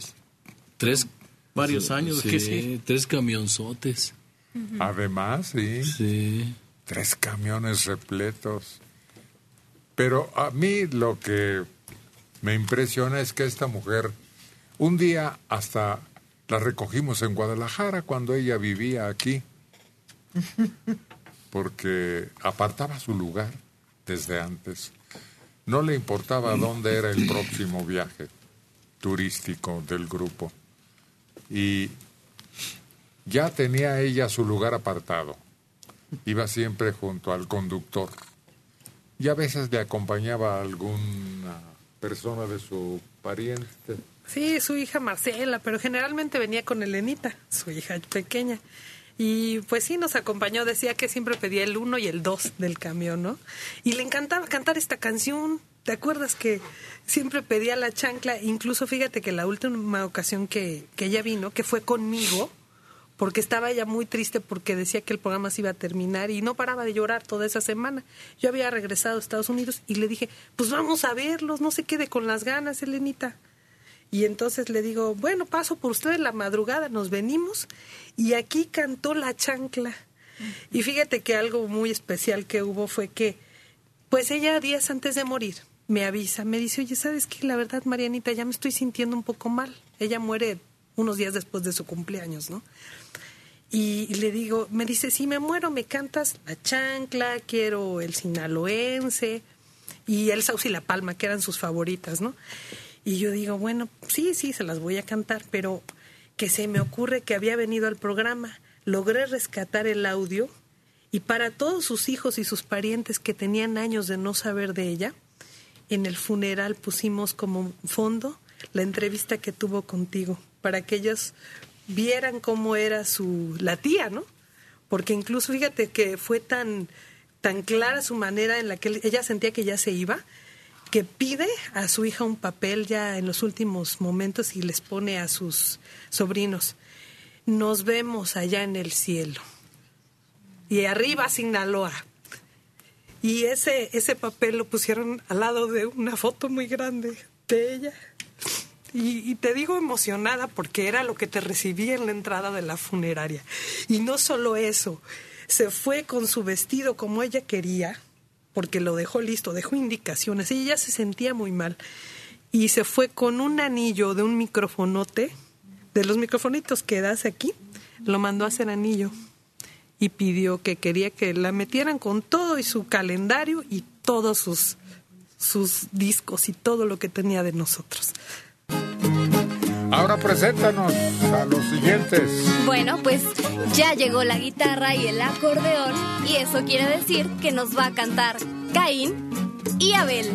tres, varios Sí, años. sí, que sí. tres camionzotes. Además, sí. Sí. Tres camiones repletos. Pero a mí lo que me impresiona es que esta mujer, un día hasta la recogimos en Guadalajara cuando ella vivía aquí, porque apartaba su lugar desde antes. No le importaba dónde era el próximo viaje turístico del grupo. Y ya tenía ella su lugar apartado. Iba siempre junto al conductor. Y a veces le acompañaba a alguna persona de su pariente. Sí, su hija Marcela, pero generalmente venía con Elenita, su hija pequeña. Y pues sí, nos acompañó, decía que siempre pedía el uno y el dos del camión, ¿no? Y le encantaba cantar esta canción. ¿Te acuerdas que siempre pedía la chancla? Incluso fíjate que la última ocasión que, que ella vino, que fue conmigo, porque estaba ella muy triste porque decía que el programa se iba a terminar y no paraba de llorar toda esa semana. Yo había regresado a Estados Unidos y le dije, pues vamos a verlos, no se quede con las ganas, Elenita. Y entonces le digo, bueno, paso por usted en la madrugada, nos venimos y aquí cantó la chancla. Y fíjate que algo muy especial que hubo fue que, pues ella días antes de morir me avisa, me dice, oye, ¿sabes qué? La verdad, Marianita, ya me estoy sintiendo un poco mal. Ella muere unos días después de su cumpleaños, ¿no? Y le digo, me dice, si me muero, me cantas la chancla, quiero el sinaloense y el sauce y la palma, que eran sus favoritas, ¿no? Y yo digo, bueno, sí, sí, se las voy a cantar, pero que se me ocurre que había venido al programa, logré rescatar el audio y para todos sus hijos y sus parientes que tenían años de no saber de ella, en el funeral pusimos como fondo la entrevista que tuvo contigo, para que ellos vieran cómo era su la tía, ¿no? Porque incluso fíjate que fue tan tan clara su manera en la que ella sentía que ya se iba, que pide a su hija un papel ya en los últimos momentos y les pone a sus sobrinos, nos vemos allá en el cielo. Y arriba Sinaloa. Y ese, ese papel lo pusieron al lado de una foto muy grande de ella. Y, y te digo emocionada porque era lo que te recibí en la entrada de la funeraria. Y no solo eso, se fue con su vestido como ella quería, porque lo dejó listo, dejó indicaciones, y ella se sentía muy mal. Y se fue con un anillo de un microfonote, de los microfonitos que das aquí, lo mandó a hacer anillo y pidió que quería que la metieran con todo y su calendario y todos sus, sus discos y todo lo que tenía de nosotros. Ahora preséntanos a los siguientes. Bueno, pues ya llegó la guitarra y el acordeón y eso quiere decir que nos va a cantar Caín y Abel.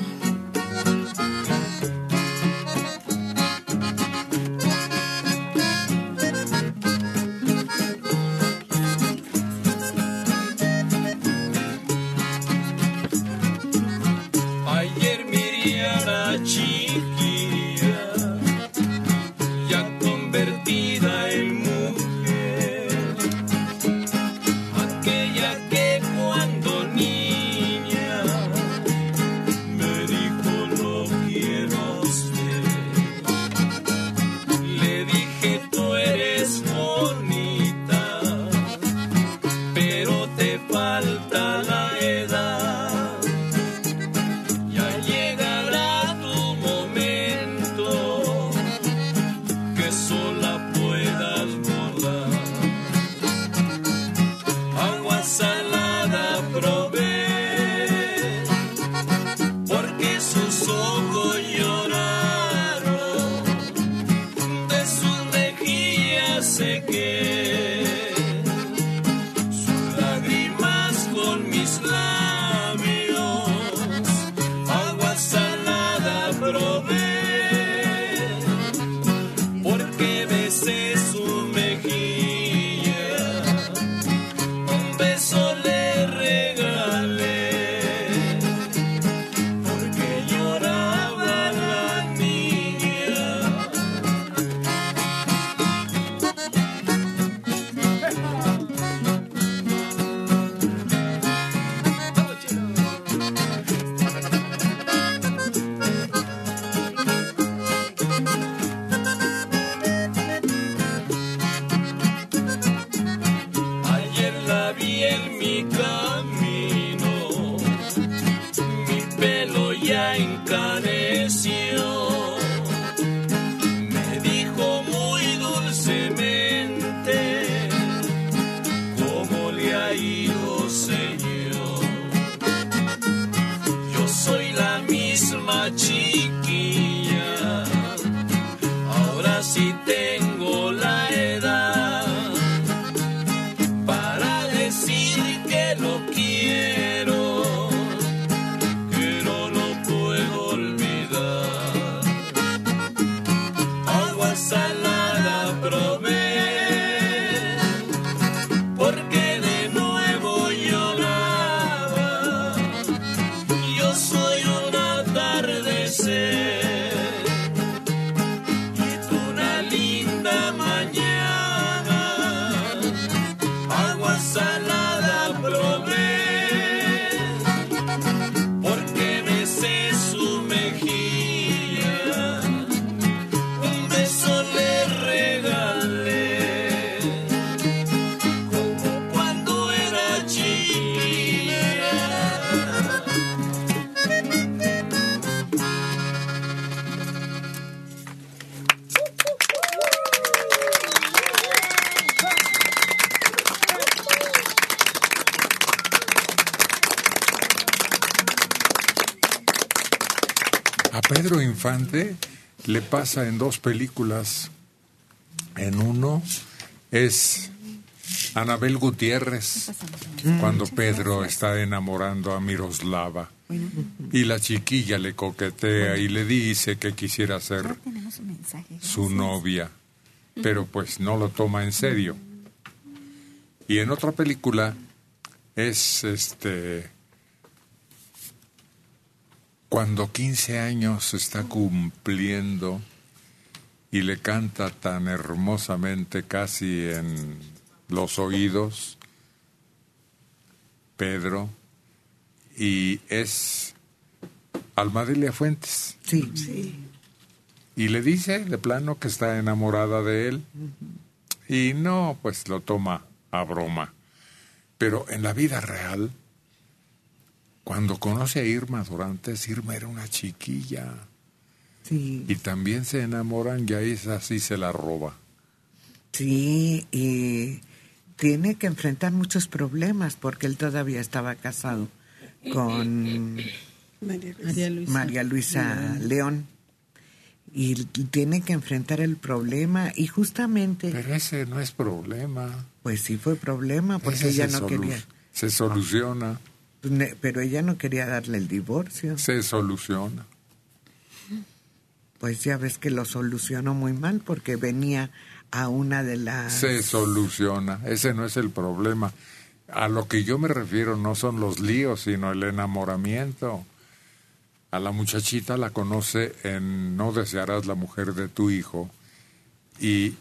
Pedro Infante le pasa en dos películas. En uno es Anabel Gutiérrez, cuando Pedro está enamorando a Miroslava. Y la chiquilla le coquetea y le dice que quisiera ser su novia, pero pues no lo toma en serio. Y en otra película es este cuando 15 años está cumpliendo y le canta tan hermosamente casi en los oídos Pedro y es Almadelia Fuentes. Sí. Y le dice de plano que está enamorada de él y no, pues lo toma a broma. Pero en la vida real, cuando conoce a Irma Dorantes, Irma era una chiquilla. Sí. Y también se enamoran y ahí es así se la roba. Sí, y tiene que enfrentar muchos problemas porque él todavía estaba casado con María Luisa. María Luisa León. Y tiene que enfrentar el problema y justamente... Pero ese no es problema. Pues sí fue problema porque Ese ella se no solu- quería... Se soluciona, Pero ella no quería darle el divorcio. se soluciona. Pues ya ves que lo solucionó muy mal porque venía a una de las... Se soluciona. Ese no es el problema. A lo que yo me refiero no son los líos, sino el enamoramiento. A la muchachita la conoce en No desearás la mujer de tu hijo y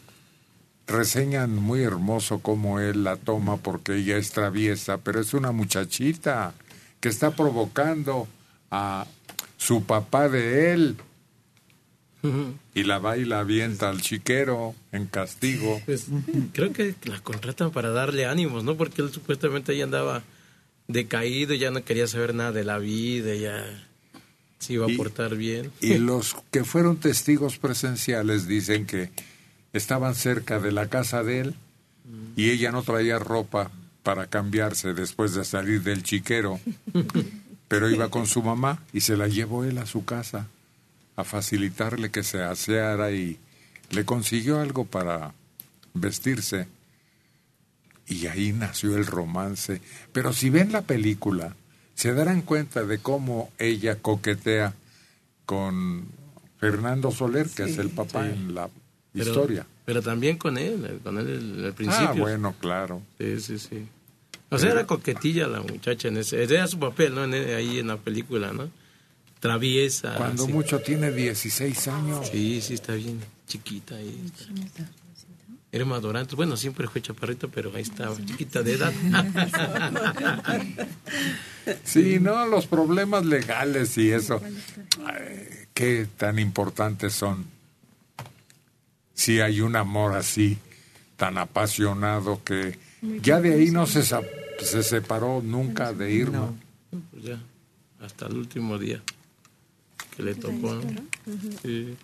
reseñan muy hermoso cómo él la toma porque ella es traviesa, pero es una muchachita que está provocando a su papá de él y la va y la avienta al chiquero en castigo. Pues creo que la contratan para darle ánimos, ¿no? Porque él supuestamente ya andaba decaído, ya no quería saber nada de la vida, ya se iba a Y- portar bien. Y los que fueron testigos presenciales dicen que estaban cerca de la casa de él y ella no traía ropa para cambiarse después de salir del chiquero, pero iba con su mamá y se la llevó él a su casa a facilitarle que se aseara y le consiguió algo para vestirse. Y ahí nació el romance. Pero si ven la película, se darán cuenta de cómo ella coquetea con Fernando Soler, que es el papá Sí. en la Pero- historia. Pero también con él, con él al- al principio. Ah, bueno, claro. Sí, sí, sí. O sea, era coquetilla la muchacha en ese. Era su papel, ¿no? En- ahí en la película, ¿no? Traviesa. Cuando mucho tiene 16 años. Sí, sí, está bien chiquita ahí. Irma Dorantes, bueno, siempre fue chaparrita, pero ahí estaba, chiquita de edad. Sí, no, los problemas legales y eso, ay, qué tan importantes son. Si hay un amor así, tan apasionado que ya de ahí no se, se separó nunca de Irma. Pues ya, hasta el último día que le tocó. ¿no? Sí.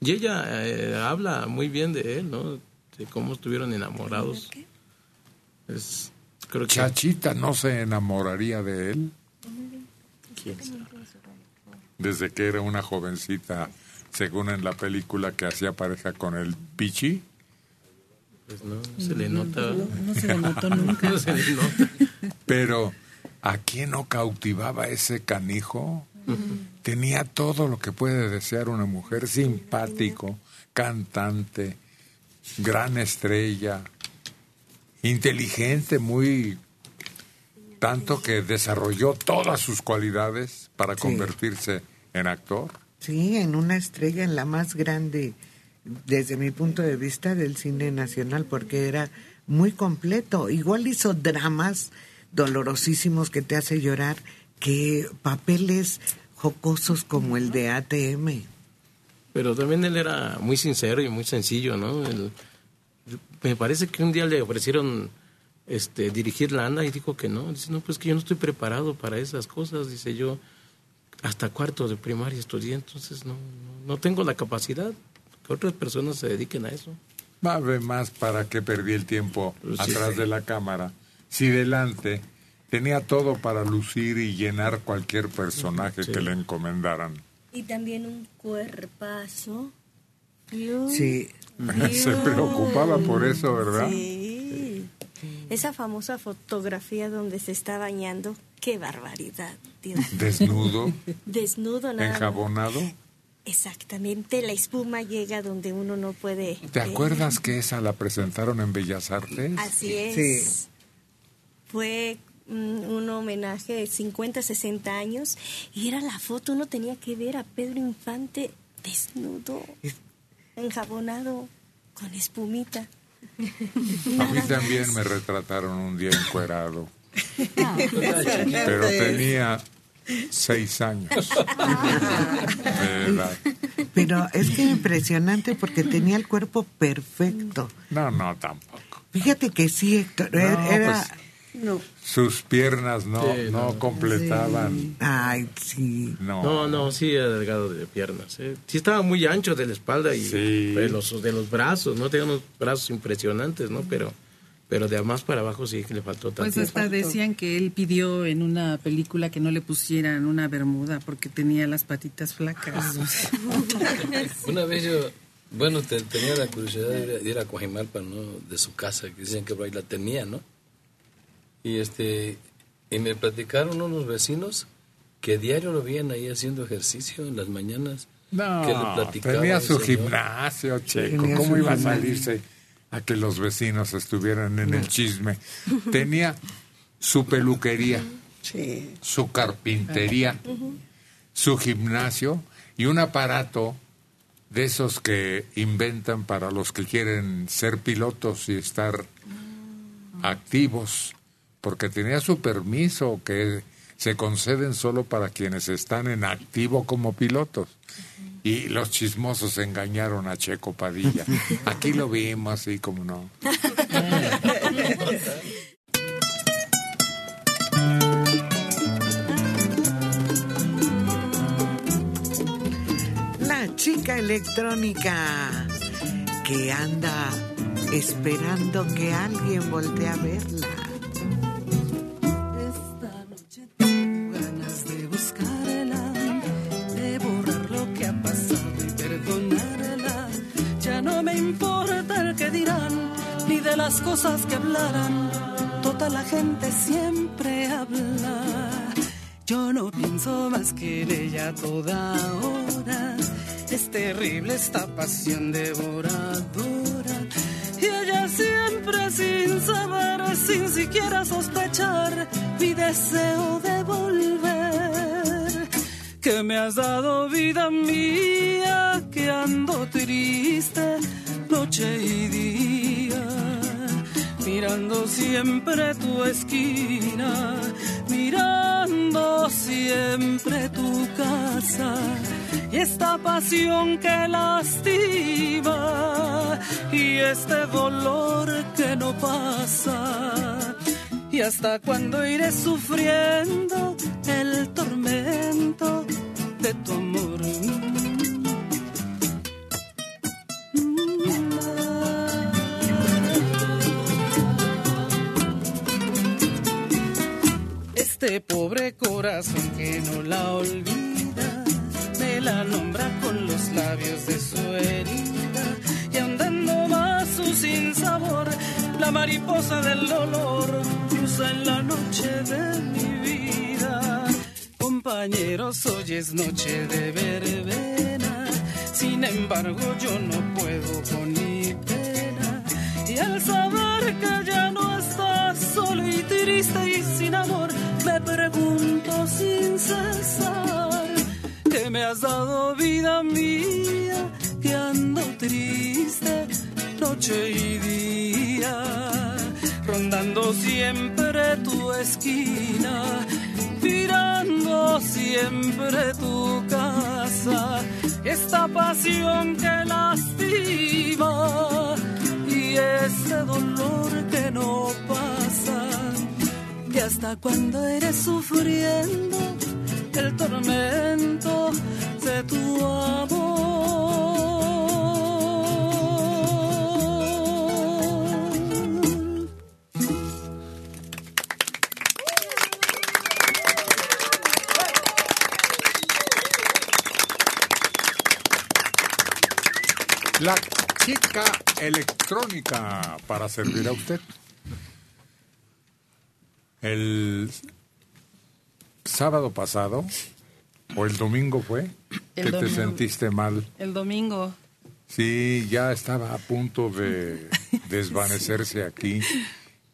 Y ella eh, habla muy bien de él, ¿no? De cómo estuvieron enamorados. Es, creo que... Chachita no se enamoraría de él ¿Quién sabe? desde que era una jovencita según en la película que hacía pareja con el Pichi. Pues no, no se le nota. No se le notó nunca. No se le nota. Pero ¿a quién no cautivaba ese canijo? Tenía todo lo que puede desear una mujer, simpático, cantante, gran estrella, inteligente, muy tanto que desarrolló todas sus cualidades para Sí. convertirse en actor. Sí, en una estrella, en la más grande, desde mi punto de vista, del cine nacional, porque era muy completo. Igual hizo dramas dolorosísimos que te hace llorar, que papeles jocosos como el de ATM. Pero también él era muy sincero y muy sencillo, ¿no? Él- me parece que un día le ofrecieron este, dirigir la ANDA y dijo que no. Dice, no, pues que yo no estoy preparado para esas cosas. Dice yo, hasta cuarto de primaria estudié, entonces no, no, no tengo la capacidad que otras personas se dediquen a eso. Mabe más para que perdí el tiempo Pues atrás de la cámara. Si delante tenía todo para lucir y llenar cualquier personaje que le encomendaran. Y también un cuerpazo. Sí. Se preocupaba por eso, ¿verdad? Sí. Esa famosa fotografía donde se está bañando, qué barbaridad, Dios. Desnudo, Desnudo nada. enjabonado. Exactamente, la espuma llega donde uno no puede. ¿Te ver. acuerdas que esa la presentaron en Bellas Artes? Así es. Fue mm, un homenaje de 50, 60 años y era la foto, uno tenía que ver a Pedro Infante desnudo, enjabonado, con espumita. A mí también me retrataron un día encuerado, Ah. pero tenía seis años. Pero es que impresionante porque tenía el cuerpo perfecto. No, no, tampoco. Fíjate que sí, Héctor. No, era... pues, no. Sus piernas no, Sí, no, no. completaban. Ay, sí. No. No, no, sí era delgado de piernas. ¿eh? Sí estaba muy ancho de la espalda y de, los, de los brazos, ¿no? Tenía unos brazos impresionantes, ¿no? Pero, pero de más para abajo sí que le faltó tanto. Pues hasta decían que él pidió en una película que no le pusieran una bermuda porque tenía las patitas flacas. Una vez yo, bueno, te- tenía la curiosidad de ir, a- de ir a Coajimalpa, ¿no? De su casa, que dicen que por ahí la tenía, ¿no? Y este, y me platicaron unos vecinos que diario lo veían ahí haciendo ejercicio en las mañanas. No, que le platicaba tenía su señor. gimnasio, Checo. Tenía ¿Cómo iba a salirse a que los vecinos estuvieran en el chisme? Tenía su peluquería, su carpintería, su gimnasio y un aparato de esos que inventan para los que quieren ser pilotos y estar activos, porque tenía su permiso que se conceden solo para quienes están en activo como pilotos. Y los chismosos engañaron a Checo Padilla. Aquí lo vimos así como no. La chica electrónica que anda esperando que alguien voltee a verla. No me importa el que dirán, ni de las cosas que hablarán. Toda la gente siempre habla. Yo no pienso más que en ella toda hora. Es terrible esta pasión devoradora. Y ella siempre sin saber, sin siquiera sospechar, mi deseo de volver. Que me has dado vida mía, que ando triste noche y día. Mirando siempre tu esquina, mirando siempre tu casa. Y esta pasión que lastima, y este dolor que no pasa. Y hasta cuando iré sufriendo el tormento de tu amor. Este pobre corazón que no la olvida, me la nombra con los labios de su herida y andando más su sin sabor la mariposa del olor cruza en la noche de mi vida. Compañeros hoy es noche de verbena sin embargo yo no puedo con mi al saber que ya no estás solo y triste y sin amor me pregunto sin cesar que me has dado vida mía, que ando triste noche y día, rondando siempre tu esquina, mirando siempre tu casa, esta pasión que lastima ese dolor que no pasa, que hasta cuando eres sufriendo el tormento de tu amor. La chica electrónica para servir a usted. El sábado pasado, o el domingo fue, El que te sentiste mal. El domingo. Sí, ya estaba a punto de desvanecerse aquí.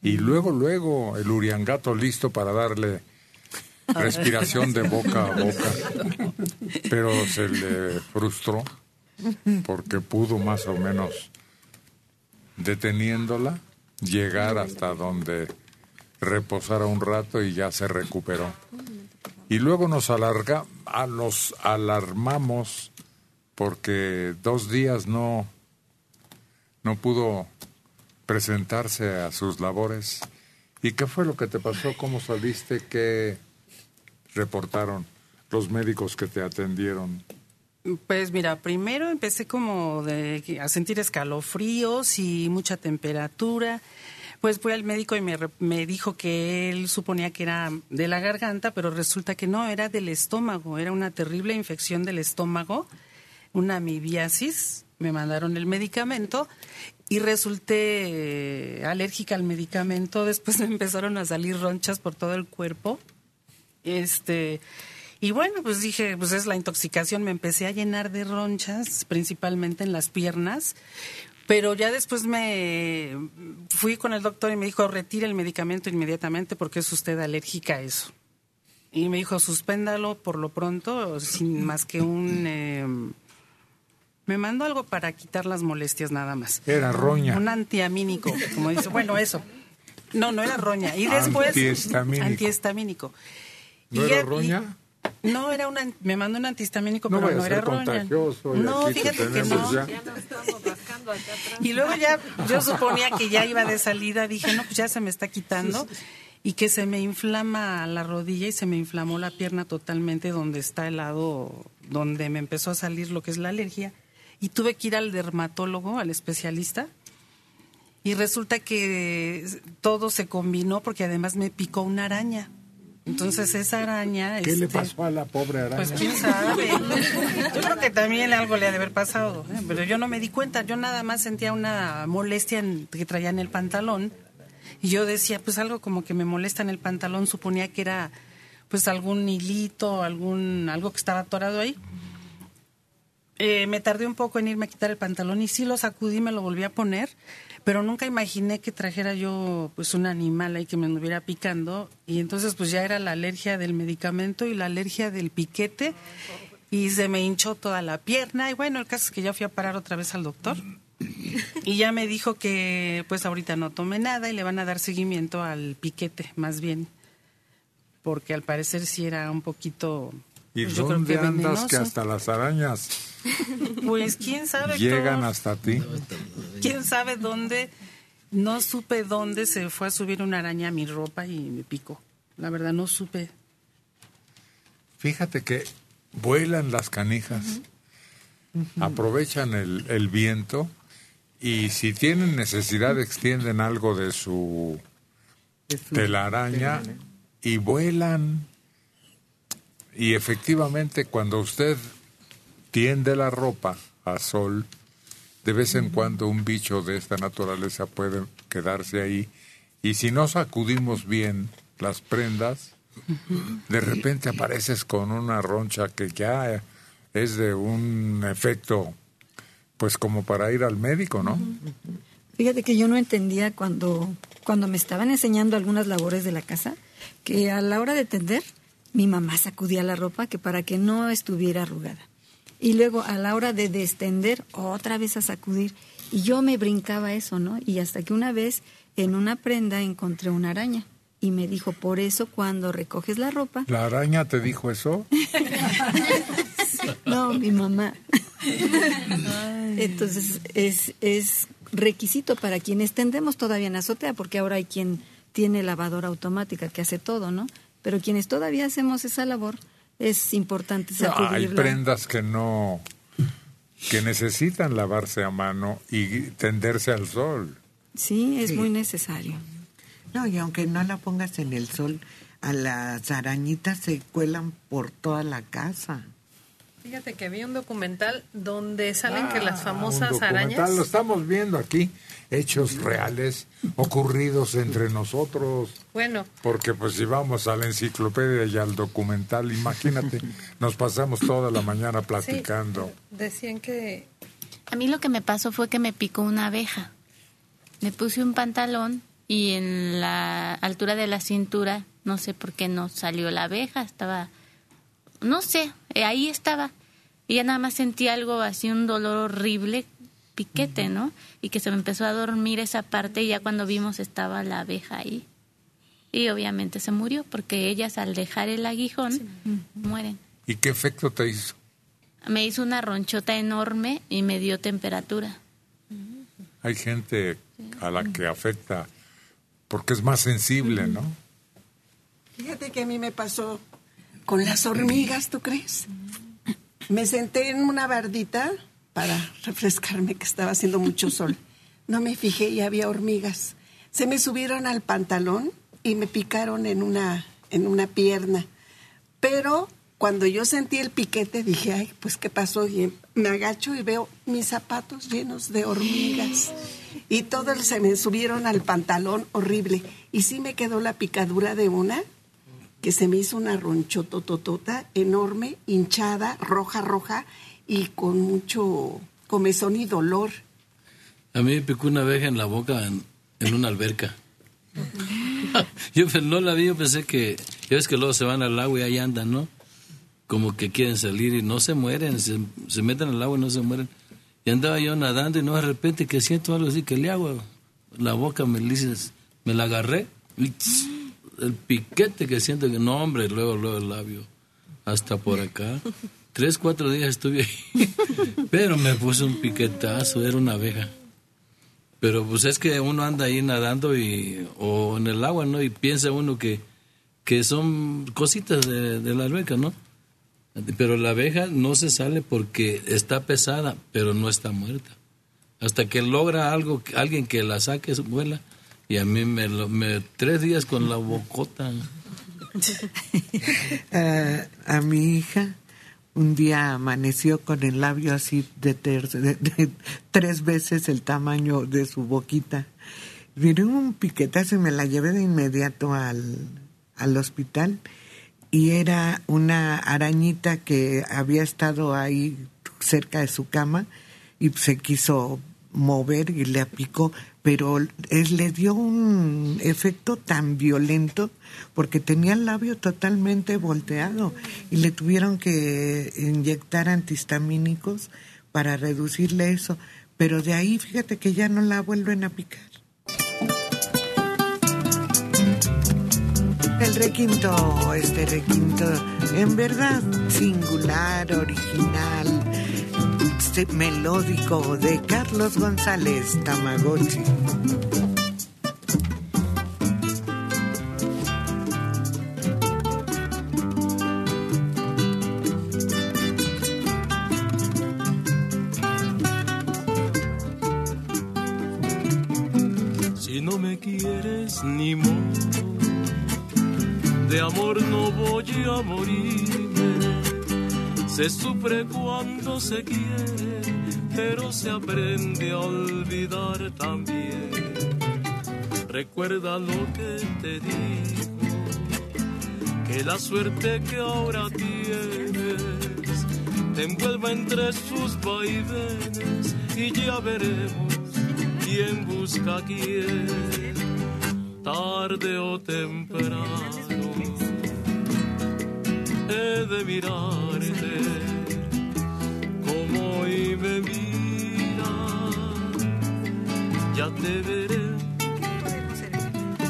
Y luego, luego, el uriangato listo para darle respiración de boca a boca. Pero se le frustró porque pudo más o menos, deteniéndola, llegar hasta donde reposara un rato y ya se recuperó. Y luego nos alarga, a los alarmamos porque dos días no, no pudo presentarse a sus labores. ¿Y qué fue lo que te pasó? ¿Cómo saliste? ¿Qué reportaron los médicos que te atendieron? Pues mira, primero empecé como de, a sentir escalofríos y mucha temperatura. Pues fui al médico y me, me dijo que él suponía que era de la garganta, pero resulta que no, era del estómago, era una terrible infección del estómago, una amibiasis. Me mandaron el medicamento y resulté eh, alérgica al medicamento. Después me empezaron a salir ronchas por todo el cuerpo. Este, y bueno, pues dije, pues es la intoxicación, me empecé a llenar de ronchas, principalmente en las piernas, pero ya después me fui con el doctor y me dijo, retire el medicamento inmediatamente porque es usted alérgica a eso. Y me dijo, suspéndalo por lo pronto, sin más que un... eh, me mandó algo para quitar las molestias nada más. Era roña. Un antiamínico, como dice. Bueno, eso. No, no era roña. Y después... Antihistamínico. Antihistamínico. Y ¿No ya- era y- roña? No, era una, me mandó un antihistamínico, No pero no era roña. No, fíjate que no. ya. Y luego ya, yo suponía que ya iba de salida, dije, no, pues ya se me está quitando. Y que se me inflama la rodilla y se me inflamó la pierna totalmente donde está el lado, donde me empezó a salir lo que es la alergia. Y tuve que ir al dermatólogo, al especialista. Y resulta que todo se combinó porque además me picó una araña. Entonces esa araña... ¿Qué le este, pasó a la pobre araña? pues quién sabe. Yo creo que también algo le ha de haber pasado, ¿eh? pero yo no me di cuenta. Yo nada más sentía una molestia en- que traía en el pantalón y yo decía, pues algo como que me molesta en el pantalón. Suponía que era pues algún hilito, algún algo que estaba atorado ahí. Eh, me tardé un poco en irme a quitar el pantalón y sí lo sacudí, me lo volví a poner, pero nunca imaginé que trajera yo pues un animal ahí que me anduviera picando. Y entonces pues ya era la alergia del medicamento y la alergia del piquete y se me hinchó toda la pierna. Y bueno, el caso es que ya fui a parar otra vez al doctor y ya me dijo que pues ahorita no tome nada y le van a dar seguimiento al piquete más bien porque al parecer sí era un poquito ¿Y pues, yo creo dónde que andas que hasta las arañas Pues quién sabe. llegan hasta ti? quién sabe dónde. No supe dónde se fue a subir una araña a mi ropa y me picó. La verdad no supe. Fíjate que vuelan las canijas, aprovechan el, el viento y si tienen necesidad extienden algo de su telaraña y vuelan. Y efectivamente cuando usted tiende la ropa a sol, de vez en cuando un bicho de esta naturaleza puede quedarse ahí y si no sacudimos bien las prendas, de repente apareces con una roncha que ya es de un efecto, pues como para ir al médico, ¿no? Fíjate que yo no entendía cuando, cuando me estaban enseñando algunas labores de la casa, que a la hora de tender, mi mamá sacudía la ropa que para que no estuviera arrugada. Y luego a la hora de destender, otra vez a sacudir. Y yo me brincaba eso, ¿no? Y hasta que una vez en una prenda encontré una araña. Y me dijo, por eso cuando recoges la ropa... ¿La araña te dijo eso? no, mi mamá. Entonces es, es requisito para quienes tendemos todavía en azotea, porque ahora hay quien tiene lavadora automática que hace todo, ¿no? Pero quienes todavía hacemos esa labor, es importante sacudirla. hay prendas que no, que necesitan lavarse a mano y tenderse al sol. Sí, es Sí. muy necesario. No, y aunque no la pongas en el sol, a las arañitas se cuelan por toda la casa. Fíjate que vi un documental donde salen que las Un famosas arañas... Lo estamos viendo aquí, hechos reales ocurridos entre nosotros. Bueno, Porque pues si vamos a la enciclopedia y al documental, imagínate, nos pasamos toda la mañana platicando. decían que... A mí lo que me pasó fue que me picó una abeja. Me puse un pantalón y en la altura de la cintura, no sé por qué no salió la abeja, estaba, no sé, eh, ahí estaba. Y ya nada más sentí algo así, un dolor horrible, piquete, ¿no? Y que se me empezó a dormir esa parte y ya cuando vimos estaba la abeja ahí. Y obviamente se murió porque ellas al dejar el aguijón mueren. ¿Y qué efecto te hizo? Me hizo una ronchota enorme y me dio temperatura. Hay gente a la que afecta porque es más sensible, ¿no? Fíjate que a mí me pasó con las hormigas, ¿tú crees? Me senté en una bardita para refrescarme, que estaba haciendo mucho sol. No me fijé y había hormigas. Se me subieron al pantalón y me picaron en una, en una pierna. Pero cuando yo sentí el piquete dije, ay, pues ¿qué pasó? Y me agacho y veo mis zapatos llenos de hormigas. Y todos se me subieron al pantalón horrible. Y sí me quedó la picadura de una que se me hizo una ronchotototota enorme, hinchada, roja, roja y con mucho comezón y dolor. A mí me picó una abeja en la boca en, en una alberca. yo pues, no la vi, yo pensé que, ya ves que luego se van al agua y ahí andan, ¿no? Como que quieren salir y no se mueren, se, meten al agua y no se mueren. Y andaba yo nadando y no de repente que siento algo así, que le hago la boca, me dices, me la agarré y el piquete que siento que no, hombre, luego, luego el labio, hasta por acá. Tres, cuatro días estuve ahí, pero me puso un piquetazo, era una abeja. Pero pues es que uno anda ahí nadando y, o en el agua, ¿no? Y piensa uno que, que son cositas de, de la alberca, ¿no? Pero la abeja no se sale porque está pesada, pero no está muerta. Hasta que logra algo, alguien que la saque, vuela. Y a mí me, me tres días con la bocota. Ah, a mi hija un día amaneció con el labio así de, de- tres veces el tamaño de su boquita. Vino un piquetazo y me la llevé de inmediato al, al hospital y era una arañita que había estado ahí cerca de su cama y se quiso mover y le picó, pero es, le dio un efecto tan violento porque tenía el labio totalmente volteado y le tuvieron que inyectar antihistamínicos para reducirle eso, pero de ahí fíjate que ya no la vuelven a picar. El requinto, este requinto, en verdad singular, original, melódico de Carlos González Tamagotchi. Si no me quieres ni modo, de amor no voy a morirme. Se sufre cuando se quiere, pero se aprende a olvidar también. Recuerda lo que te digo, que la suerte que ahora tienes te envuelva entre sus vaivenes y ya veremos quién busca quién, tarde o temprano. He de como hoy me mira, ya te veré.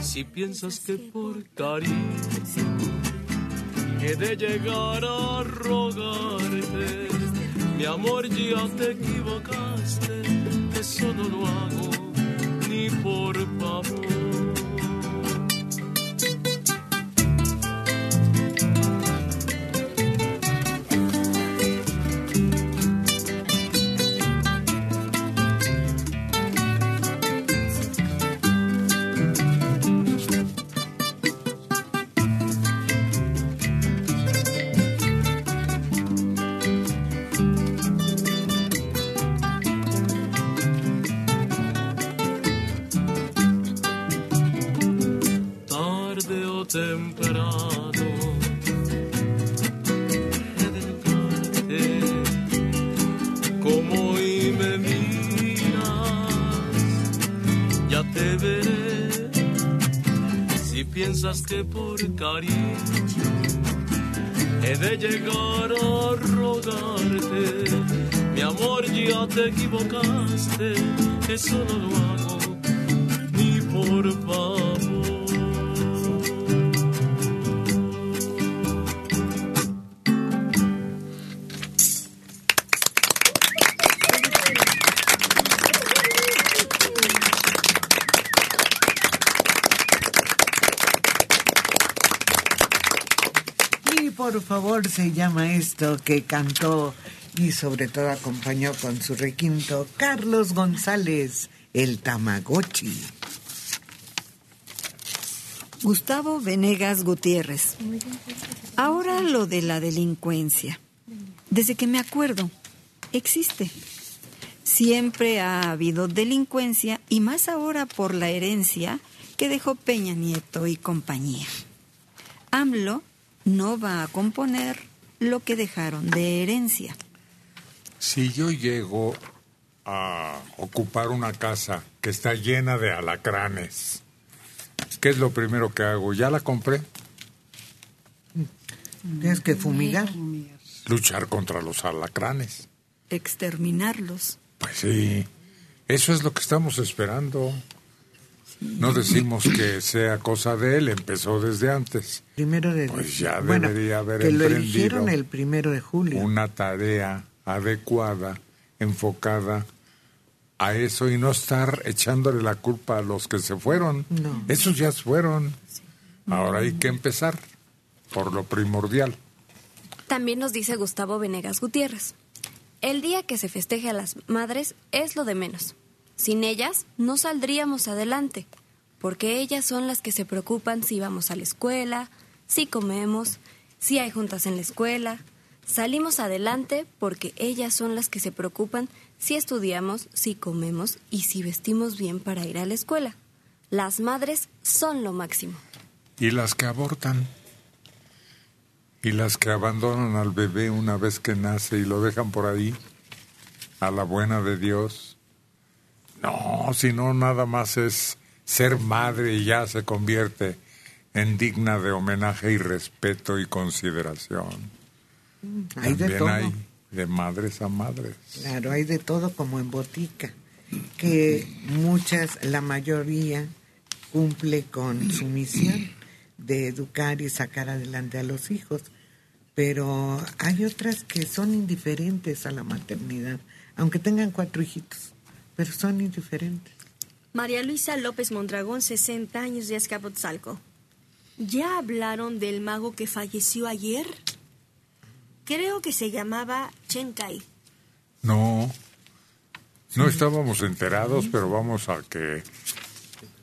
Si piensas que por cariño he de llegar a rogarte, mi amor ya te equivocaste, eso no lo hago ni por favor. Cariño he de llegar a rogarte, mi amor ya te equivocaste, eso no lo se llama esto que cantó y sobre todo acompañó con su requinto Carlos González, el Tamagotchi. Gustavo Venegas Gutiérrez. Ahora lo de la delincuencia. Desde que me acuerdo, existe. Siempre ha habido delincuencia y más ahora por la herencia que dejó Peña Nieto y compañía. AMLO no va a componer lo que dejaron de herencia. Si yo llego a ocupar una casa que está llena de alacranes, ¿qué es lo primero que hago? ¿Ya la compré? Tienes que fumigar. Luchar contra los alacranes. Exterminarlos. Pues sí, eso es lo que estamos esperando. No decimos que sea cosa de él, empezó desde antes. Primero de Pues ya Bueno, debería haber que lo eligieron el primero de julio. una tarea adecuada, enfocada a eso y no estar echándole la culpa a los que se fueron. No. Esos ya se fueron. Ahora hay que empezar por lo primordial. También nos dice Gustavo Venegas Gutiérrez. El día que se festeje a las madres es lo de menos. Sin ellas no saldríamos adelante, porque ellas son las que se preocupan si vamos a la escuela, si comemos, si hay juntas en la escuela. Salimos adelante porque ellas son las que se preocupan si estudiamos, si comemos y si vestimos bien para ir a la escuela. Las madres son lo máximo. Y las que abortan. Y las que abandonan al bebé una vez que nace y lo dejan por ahí, a la buena de Dios. No, si no, nada más es ser madre y ya se convierte en digna de homenaje y respeto y consideración. Hay de También todo. hay de madres a madres. Claro, hay de todo como en botica, que muchas, la mayoría, cumple con su misión de educar y sacar adelante a los hijos, pero hay otras que son indiferentes a la maternidad, aunque tengan cuatro hijitos, pero son indiferentes. María Luisa López Mondragón, 60 años de Azcapotzalco. ¿Ya hablaron del mago que falleció ayer? Creo que se llamaba Chen Kai. No, no estábamos enterados, pero vamos a que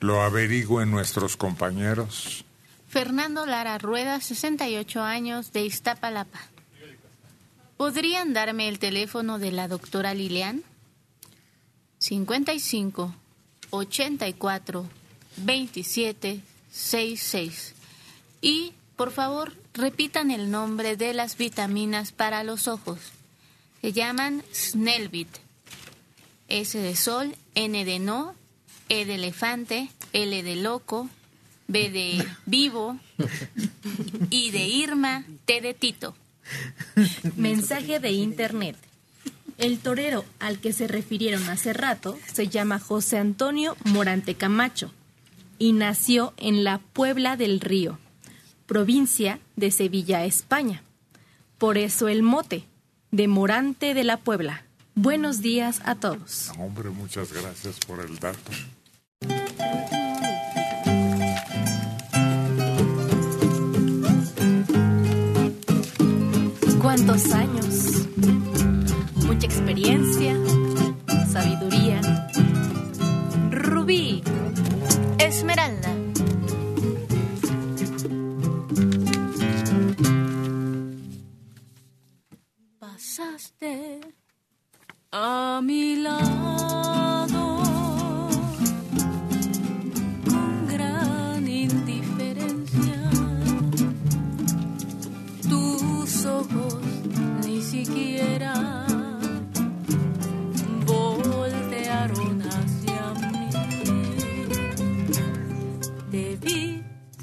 lo averigüen nuestros compañeros. Fernando Lara Rueda, 68 años, de Iztapalapa. ¿Podrían darme el teléfono de la doctora Lilian? 55 84 27 66. Y, por favor, repitan el nombre de las vitaminas para los ojos. Se llaman Snellvit. S de sol, N de no, E de elefante, L de loco, B de vivo, I de Irma, T de Tito. Mensaje de internet. El torero al que se refirieron hace rato se llama José Antonio Morante Camacho y nació en la Puebla del Río, provincia de Sevilla, España. Por eso el mote de Morante de la Puebla. Buenos días a todos. Hombre, muchas gracias por el dato. ¿Cuántos años? Experiencia, sabiduría. Rubí, Esmeralda. Pasaste a mi lado con gran indiferencia. Tus ojos ni siquiera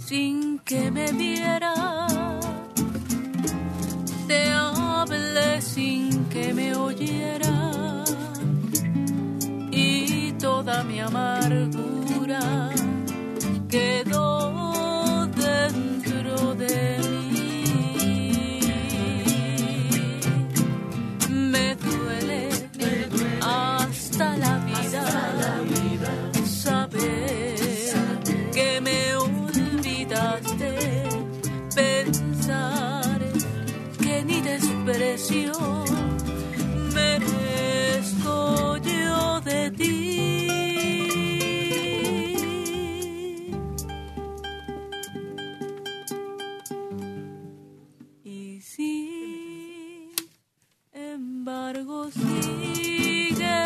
sin que me viera. Te hablé sin que me oyera. Y toda mi amargura quedó ni desprecio merezco yo de ti. Y embargo sigue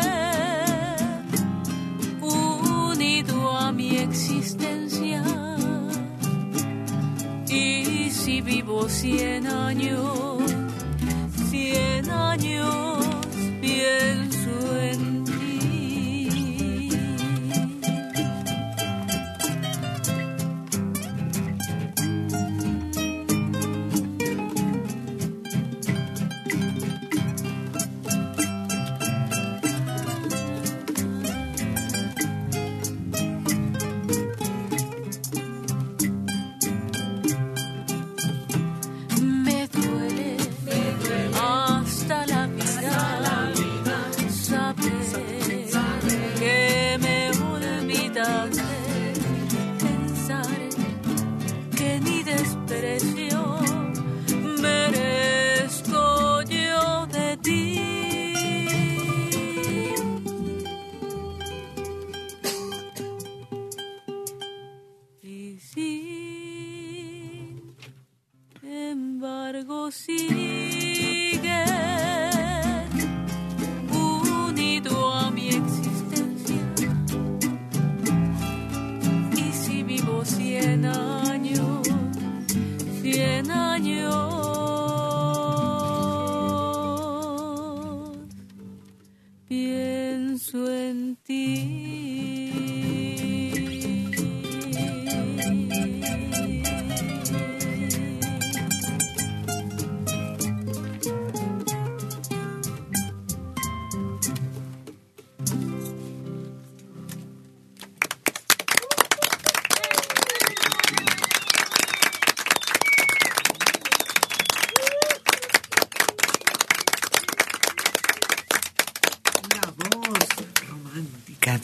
unido a mi existencia. Y si vivo cien años, cien años pienso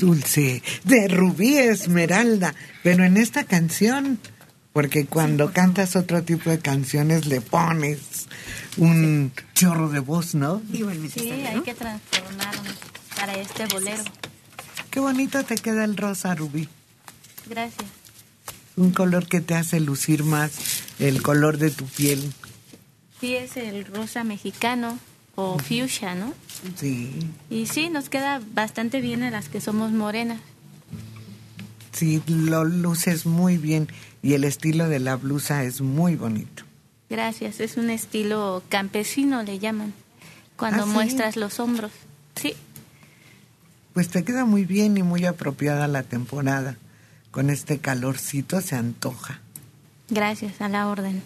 dulce de Rubí Esmeralda. Pero en esta canción, porque cuando cantas otro tipo de canciones le pones un chorro de voz, ¿no? Sí, hay que transformarnos para este bolero. Qué bonito te queda el rosa, Rubí. Gracias. Un color que te hace lucir más el color de tu piel. Sí, es el rosa mexicano o fuchsia, ¿no? Sí. Y sí, nos queda bastante bien a las que somos morenas. Sí, lo luces muy bien y el estilo de la blusa es muy bonito. Gracias, es un estilo campesino, le llaman, cuando ¿Ah, sí? muestras los hombros. Sí, Pues te queda muy bien y muy apropiada la temporada. Con este calorcito se antoja. gracias, a la orden.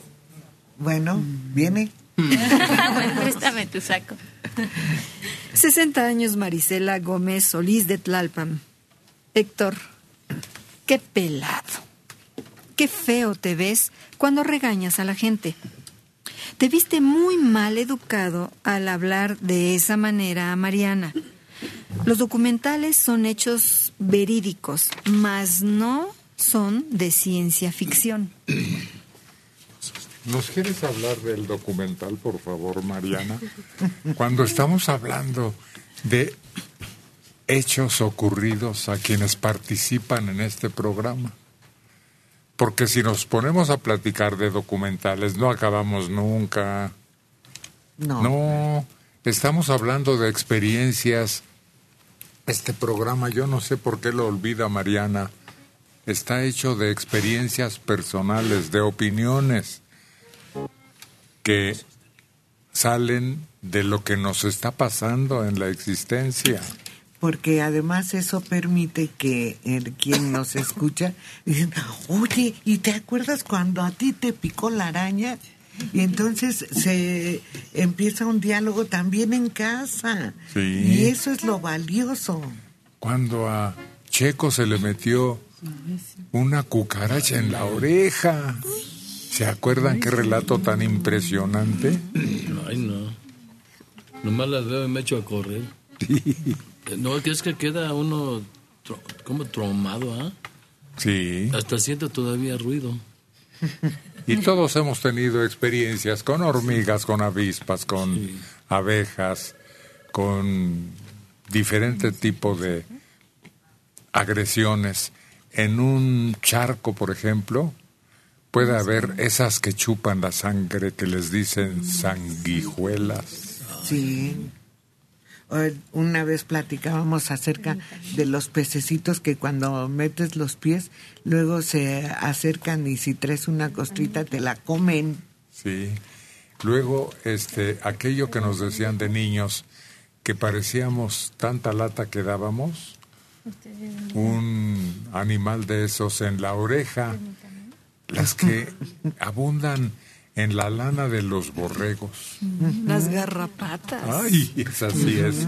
Bueno, viene. bueno, tu saco. 60 años Marisela Gómez Solís de Tlalpan. Héctor, qué pelado. Qué feo te ves cuando regañas a la gente. Te viste muy mal educado al hablar de esa manera a Mariana. Los documentales son hechos verídicos, mas no son de ciencia ficción. ¿Nos quieres hablar del documental, por favor, Mariana? Cuando estamos hablando de hechos ocurridos a quienes participan en este programa. Porque si nos ponemos a platicar de documentales, no acabamos nunca. No. No, estamos hablando de experiencias. Este programa, yo no sé por qué lo olvida Mariana, está hecho de experiencias personales, de opiniones que salen de lo que nos está pasando en la existencia. Porque además eso permite que el, quien nos escucha dicen, oye, ¿y te acuerdas cuando a ti te picó la araña? Y entonces se empieza un diálogo también en casa. Sí. Y eso es lo valioso. Cuando a Checo se le metió una cucaracha en la oreja. ¿Se acuerdan qué relato tan impresionante? Ay, no. Nomás las veo y me echo a correr. No, que es que queda uno como traumado, ¿ah? Sí. Hasta siente todavía ruido. Y todos hemos tenido experiencias con hormigas, con avispas, con abejas, con diferente tipo de agresiones. En un charco, por ejemplo, puede haber esas que chupan la sangre que les dicen sanguijuelas. Sí. Una vez platicábamos acerca de los pececitos que cuando metes los pies, luego se acercan y si traes una costrita te la comen. Sí. Luego, este, aquello que nos decían de niños, que parecíamos tanta lata que dábamos, un animal de esos en la oreja, las que abundan en la lana de los borregos. Las garrapatas. Ay, es así es.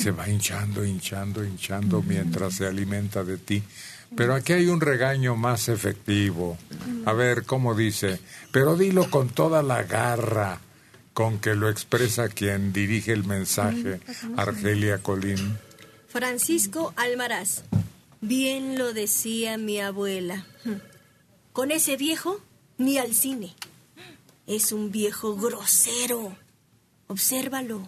Se va hinchando, hinchando, hinchando mientras se alimenta de ti. Pero aquí hay un regaño más efectivo. A ver, ¿cómo dice? Pero dilo con toda la garra con que lo expresa quien dirige el mensaje, Argelia Colín. Francisco Almaraz. Bien lo decía mi abuela. Con ese viejo, ni al cine. Es un viejo grosero. Obsérvalo.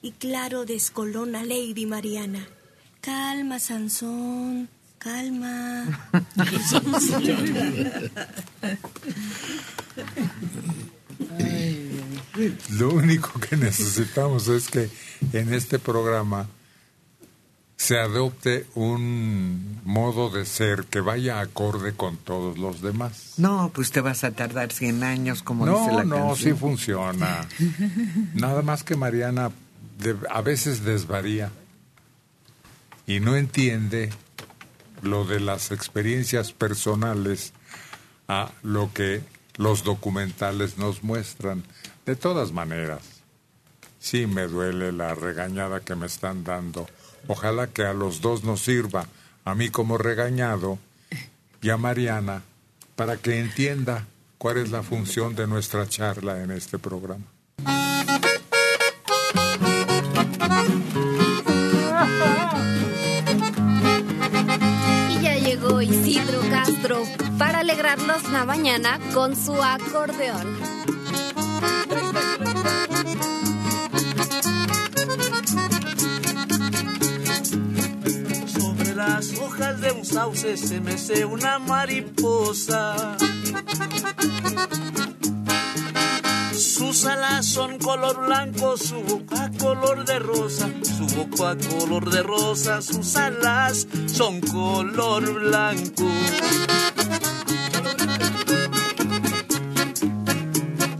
Y claro, descolona Lady Mariana. Calma, Sansón. Calma. Lo único que necesitamos es que en este programa se adopte un modo de ser que vaya acorde con todos los demás. No, pues te vas a tardar 100 años, como dice No, la no, sí canción. funciona. Nada más que Mariana de- a veces desvaría y no entiende lo de las experiencias personales a lo que los documentales nos muestran. De todas maneras, sí me duele la regañada que me están dando. Ojalá que a los dos nos sirva, a mí como regañado y a Mariana, para que entienda cuál es la función de nuestra charla en este programa. Y ya llegó Isidro Castro para alegrarnos la mañana con su acordeón. Las hojas de un sauce se mece una mariposa. Su Sus alas son color blanco, su boca color de rosa, su boca color de rosa, sus alas son color blanco.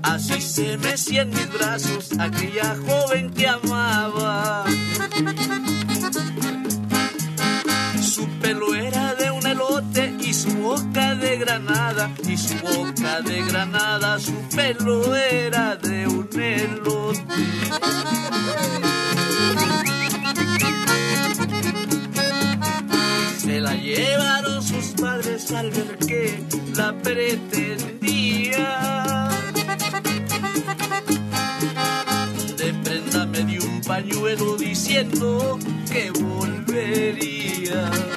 Así se mecía en mis brazos aquella joven que amaba. Su pelo era de un elote y su boca de granada, y su boca de granada, su pelo era de un elote. Se la llevaron sus padres al ver que la pretendía. De prenda me dio un pañuelo diciendo que volvería.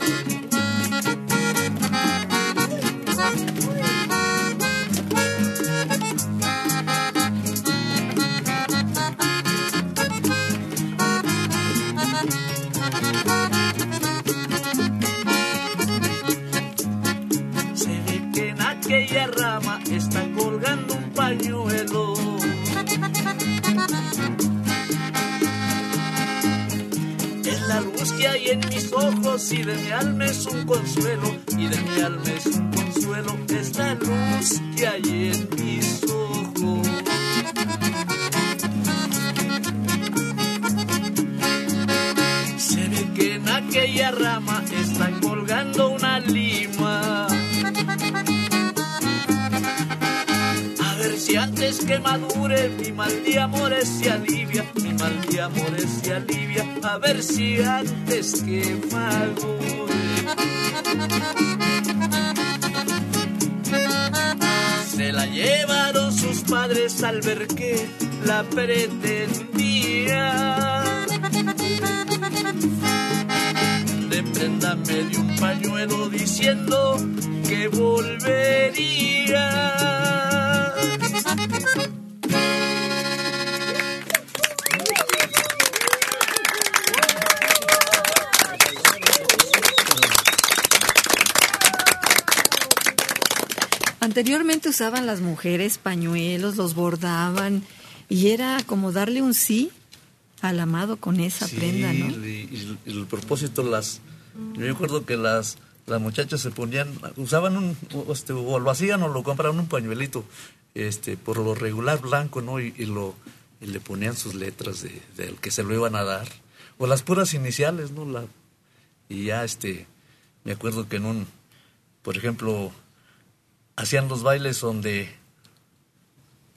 Que hay en mis ojos y de mi alma es un consuelo. Y de mi alma es un consuelo. Es la luz que hay en mis ojos. Se ve que en aquella rama está colgando una lima. A ver si antes que madure mi mal de amores se alivia, mal de amores se alivia. A ver si antes que madure. Se la llevaron sus padres al ver que la pretendía. De prenda un pañuelo diciendo que volvería. Anteriormente usaban las mujeres pañuelos, los bordaban y era como darle un sí al amado con esa prenda, ¿no? Y, y el propósito, las. Yo me acuerdo que las, las muchachas se ponían, usaban un, o, este, o lo hacían o lo compraban un pañuelito, este, por lo regular blanco, ¿no? Y, y lo, y le ponían sus letras de, del que se lo iban a dar, o las puras iniciales, ¿no? La, y ya, este, me acuerdo que en un, por ejemplo, hacían los bailes donde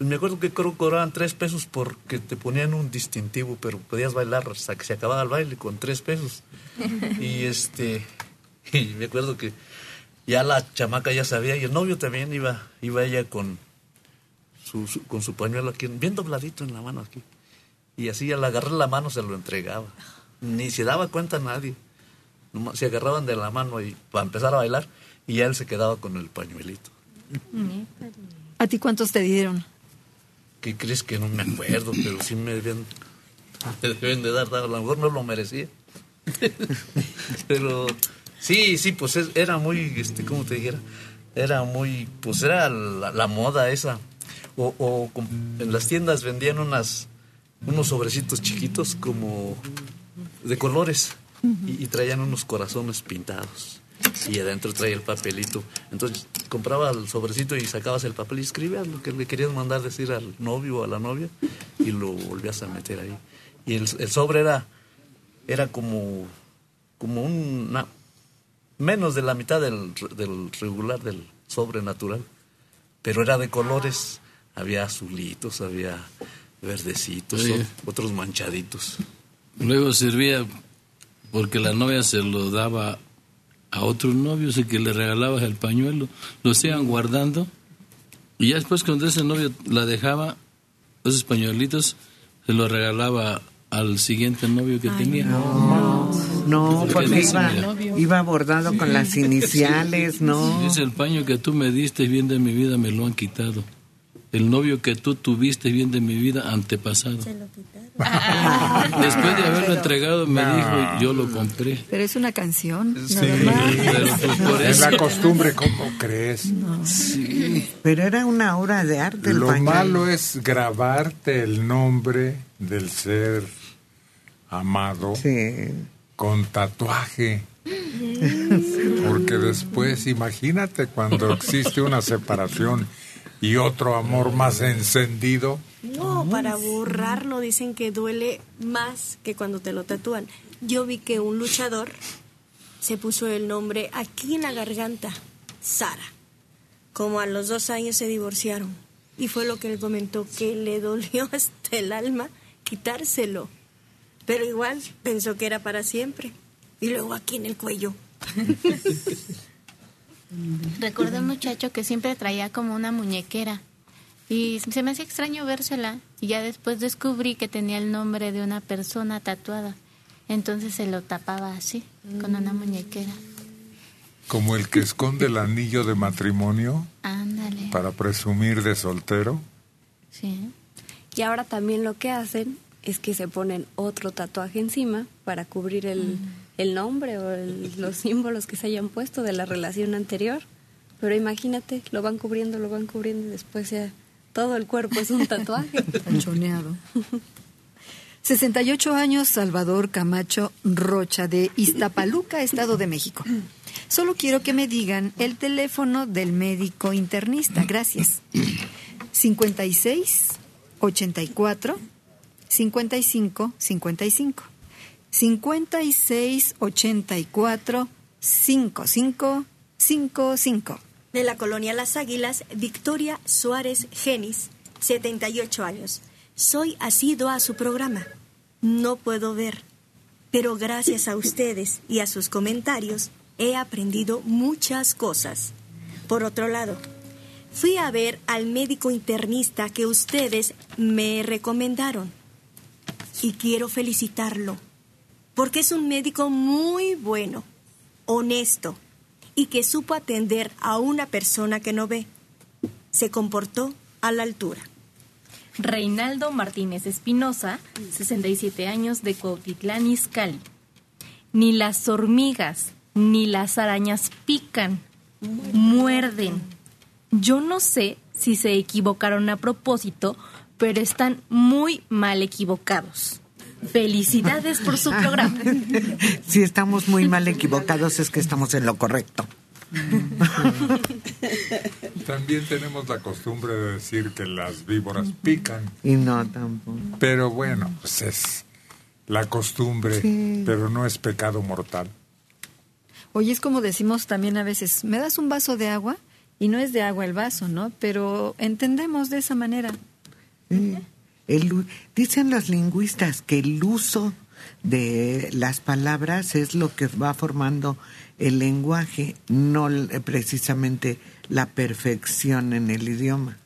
me acuerdo que creo que cobraban tres pesos porque te ponían un distintivo, pero podías bailar hasta que se acababa el baile con tres pesos. Y este, y me acuerdo que ya la chamaca ya sabía y el novio también iba, iba ella con su, su- con su pañuelo aquí, bien dobladito en la mano aquí. Y así al agarrar la mano se lo entregaba. Ni se daba cuenta nadie. Nomás se agarraban de la mano y para empezar a bailar y ya él se quedaba con el pañuelito. ¿A ti cuántos te dieron? ¿Qué crees que no me acuerdo? Pero sí me deben, deben de dar, a lo mejor no lo merecía. Pero sí, sí, pues es- era muy, este, ¿cómo te dijera? Era muy, pues era la, moda esa. O, en las tiendas vendían unas, unos sobrecitos chiquitos como de colores y traían unos corazones pintados. Y adentro traía el papelito. Entonces compraba el sobrecito y sacabas el papel y escribías lo que le querías mandar decir al novio o a la novia y lo volvías a meter ahí. Y el, el sobre era, era como, como una, menos de la mitad del, del regular, del sobre natural. Pero era de colores. Había azulitos, había verdecitos, Oye. otros manchaditos. Luego servía porque la novia se lo daba a otros novios y que le regalabas el pañuelo, lo sigan guardando y ya después cuando ese novio la dejaba, esos pañuelitos se los regalaba al siguiente novio que tenía. No, Porque porque iba, iba bordado con las iniciales, ¿no? Dice el paño que tú me diste bien de mi vida me lo han quitado. El novio que tú tuviste bien de mi vida antepasado. Después de haberlo entregado me dijo, yo lo compré. Pero es una canción. Sí. Pero pues por es eso. la costumbre, ¿cómo crees? Sí. Pero era una obra de arte. el Lo pañal. malo es grabarte el nombre del ser amado con tatuaje. Porque después, imagínate cuando existe una separación y otro amor más encendido. No, para borrarlo dicen que duele más que cuando te lo tatúan. Yo vi que un luchador se puso el nombre aquí en la garganta, Sara. Como a los dos años se divorciaron. Y fue lo que él comentó, que le dolió hasta el alma quitárselo. Pero igual pensó que era para siempre. Y luego aquí en el cuello. Recuerdo un muchacho que siempre traía como una muñequera y se me hacía extraño vérsela y ya después descubrí que tenía el nombre de una persona tatuada. Entonces se lo tapaba así, con una muñequera. Como el que esconde el anillo de matrimonio Ándale. para presumir de soltero. Sí. Y ahora también lo que hacen es que se ponen otro tatuaje encima para cubrir el, el nombre o el- los símbolos que se hayan puesto de la relación anterior. Pero imagínate, lo van cubriendo, lo van cubriendo y después ya todo el cuerpo es un tatuaje. Panchoneado. 68 años, Salvador Camacho Rocha, de Iztapaluca, Estado de México. Solo quiero que me digan el teléfono del médico internista. Gracias. 56 84 55 55. 56 84 55 55. De la colonia Las Águilas, Victoria Suárez Genis, 78 años. Soy asidua a su programa. No puedo ver, pero gracias a ustedes y a sus comentarios he aprendido muchas cosas. Por otro lado, fui a ver al médico internista que ustedes me recomendaron y quiero felicitarlo, porque es un médico muy bueno, honesto y que supo atender a una persona que no ve. Se comportó a la altura. Reinaldo Martínez Espinosa, 67 años de Cuautitlán Izcalli. Ni las hormigas ni las arañas pican, muerden. Yo no sé si se equivocaron a propósito, pero están muy mal equivocados. Felicidades por su programa. Si estamos muy mal equivocados es que estamos en lo correcto. También tenemos la costumbre de decir que las víboras pican. Y no tampoco. Pero bueno, pues es la costumbre, Sí. pero no es pecado mortal. Oye, es como decimos también a veces, ¿me das un vaso de agua? Y no es de agua el vaso, ¿no? Pero entendemos de esa manera. Sí. El dicen los lingüistas que el uso de las palabras es lo que va formando el lenguaje, no precisamente la perfección en el idioma.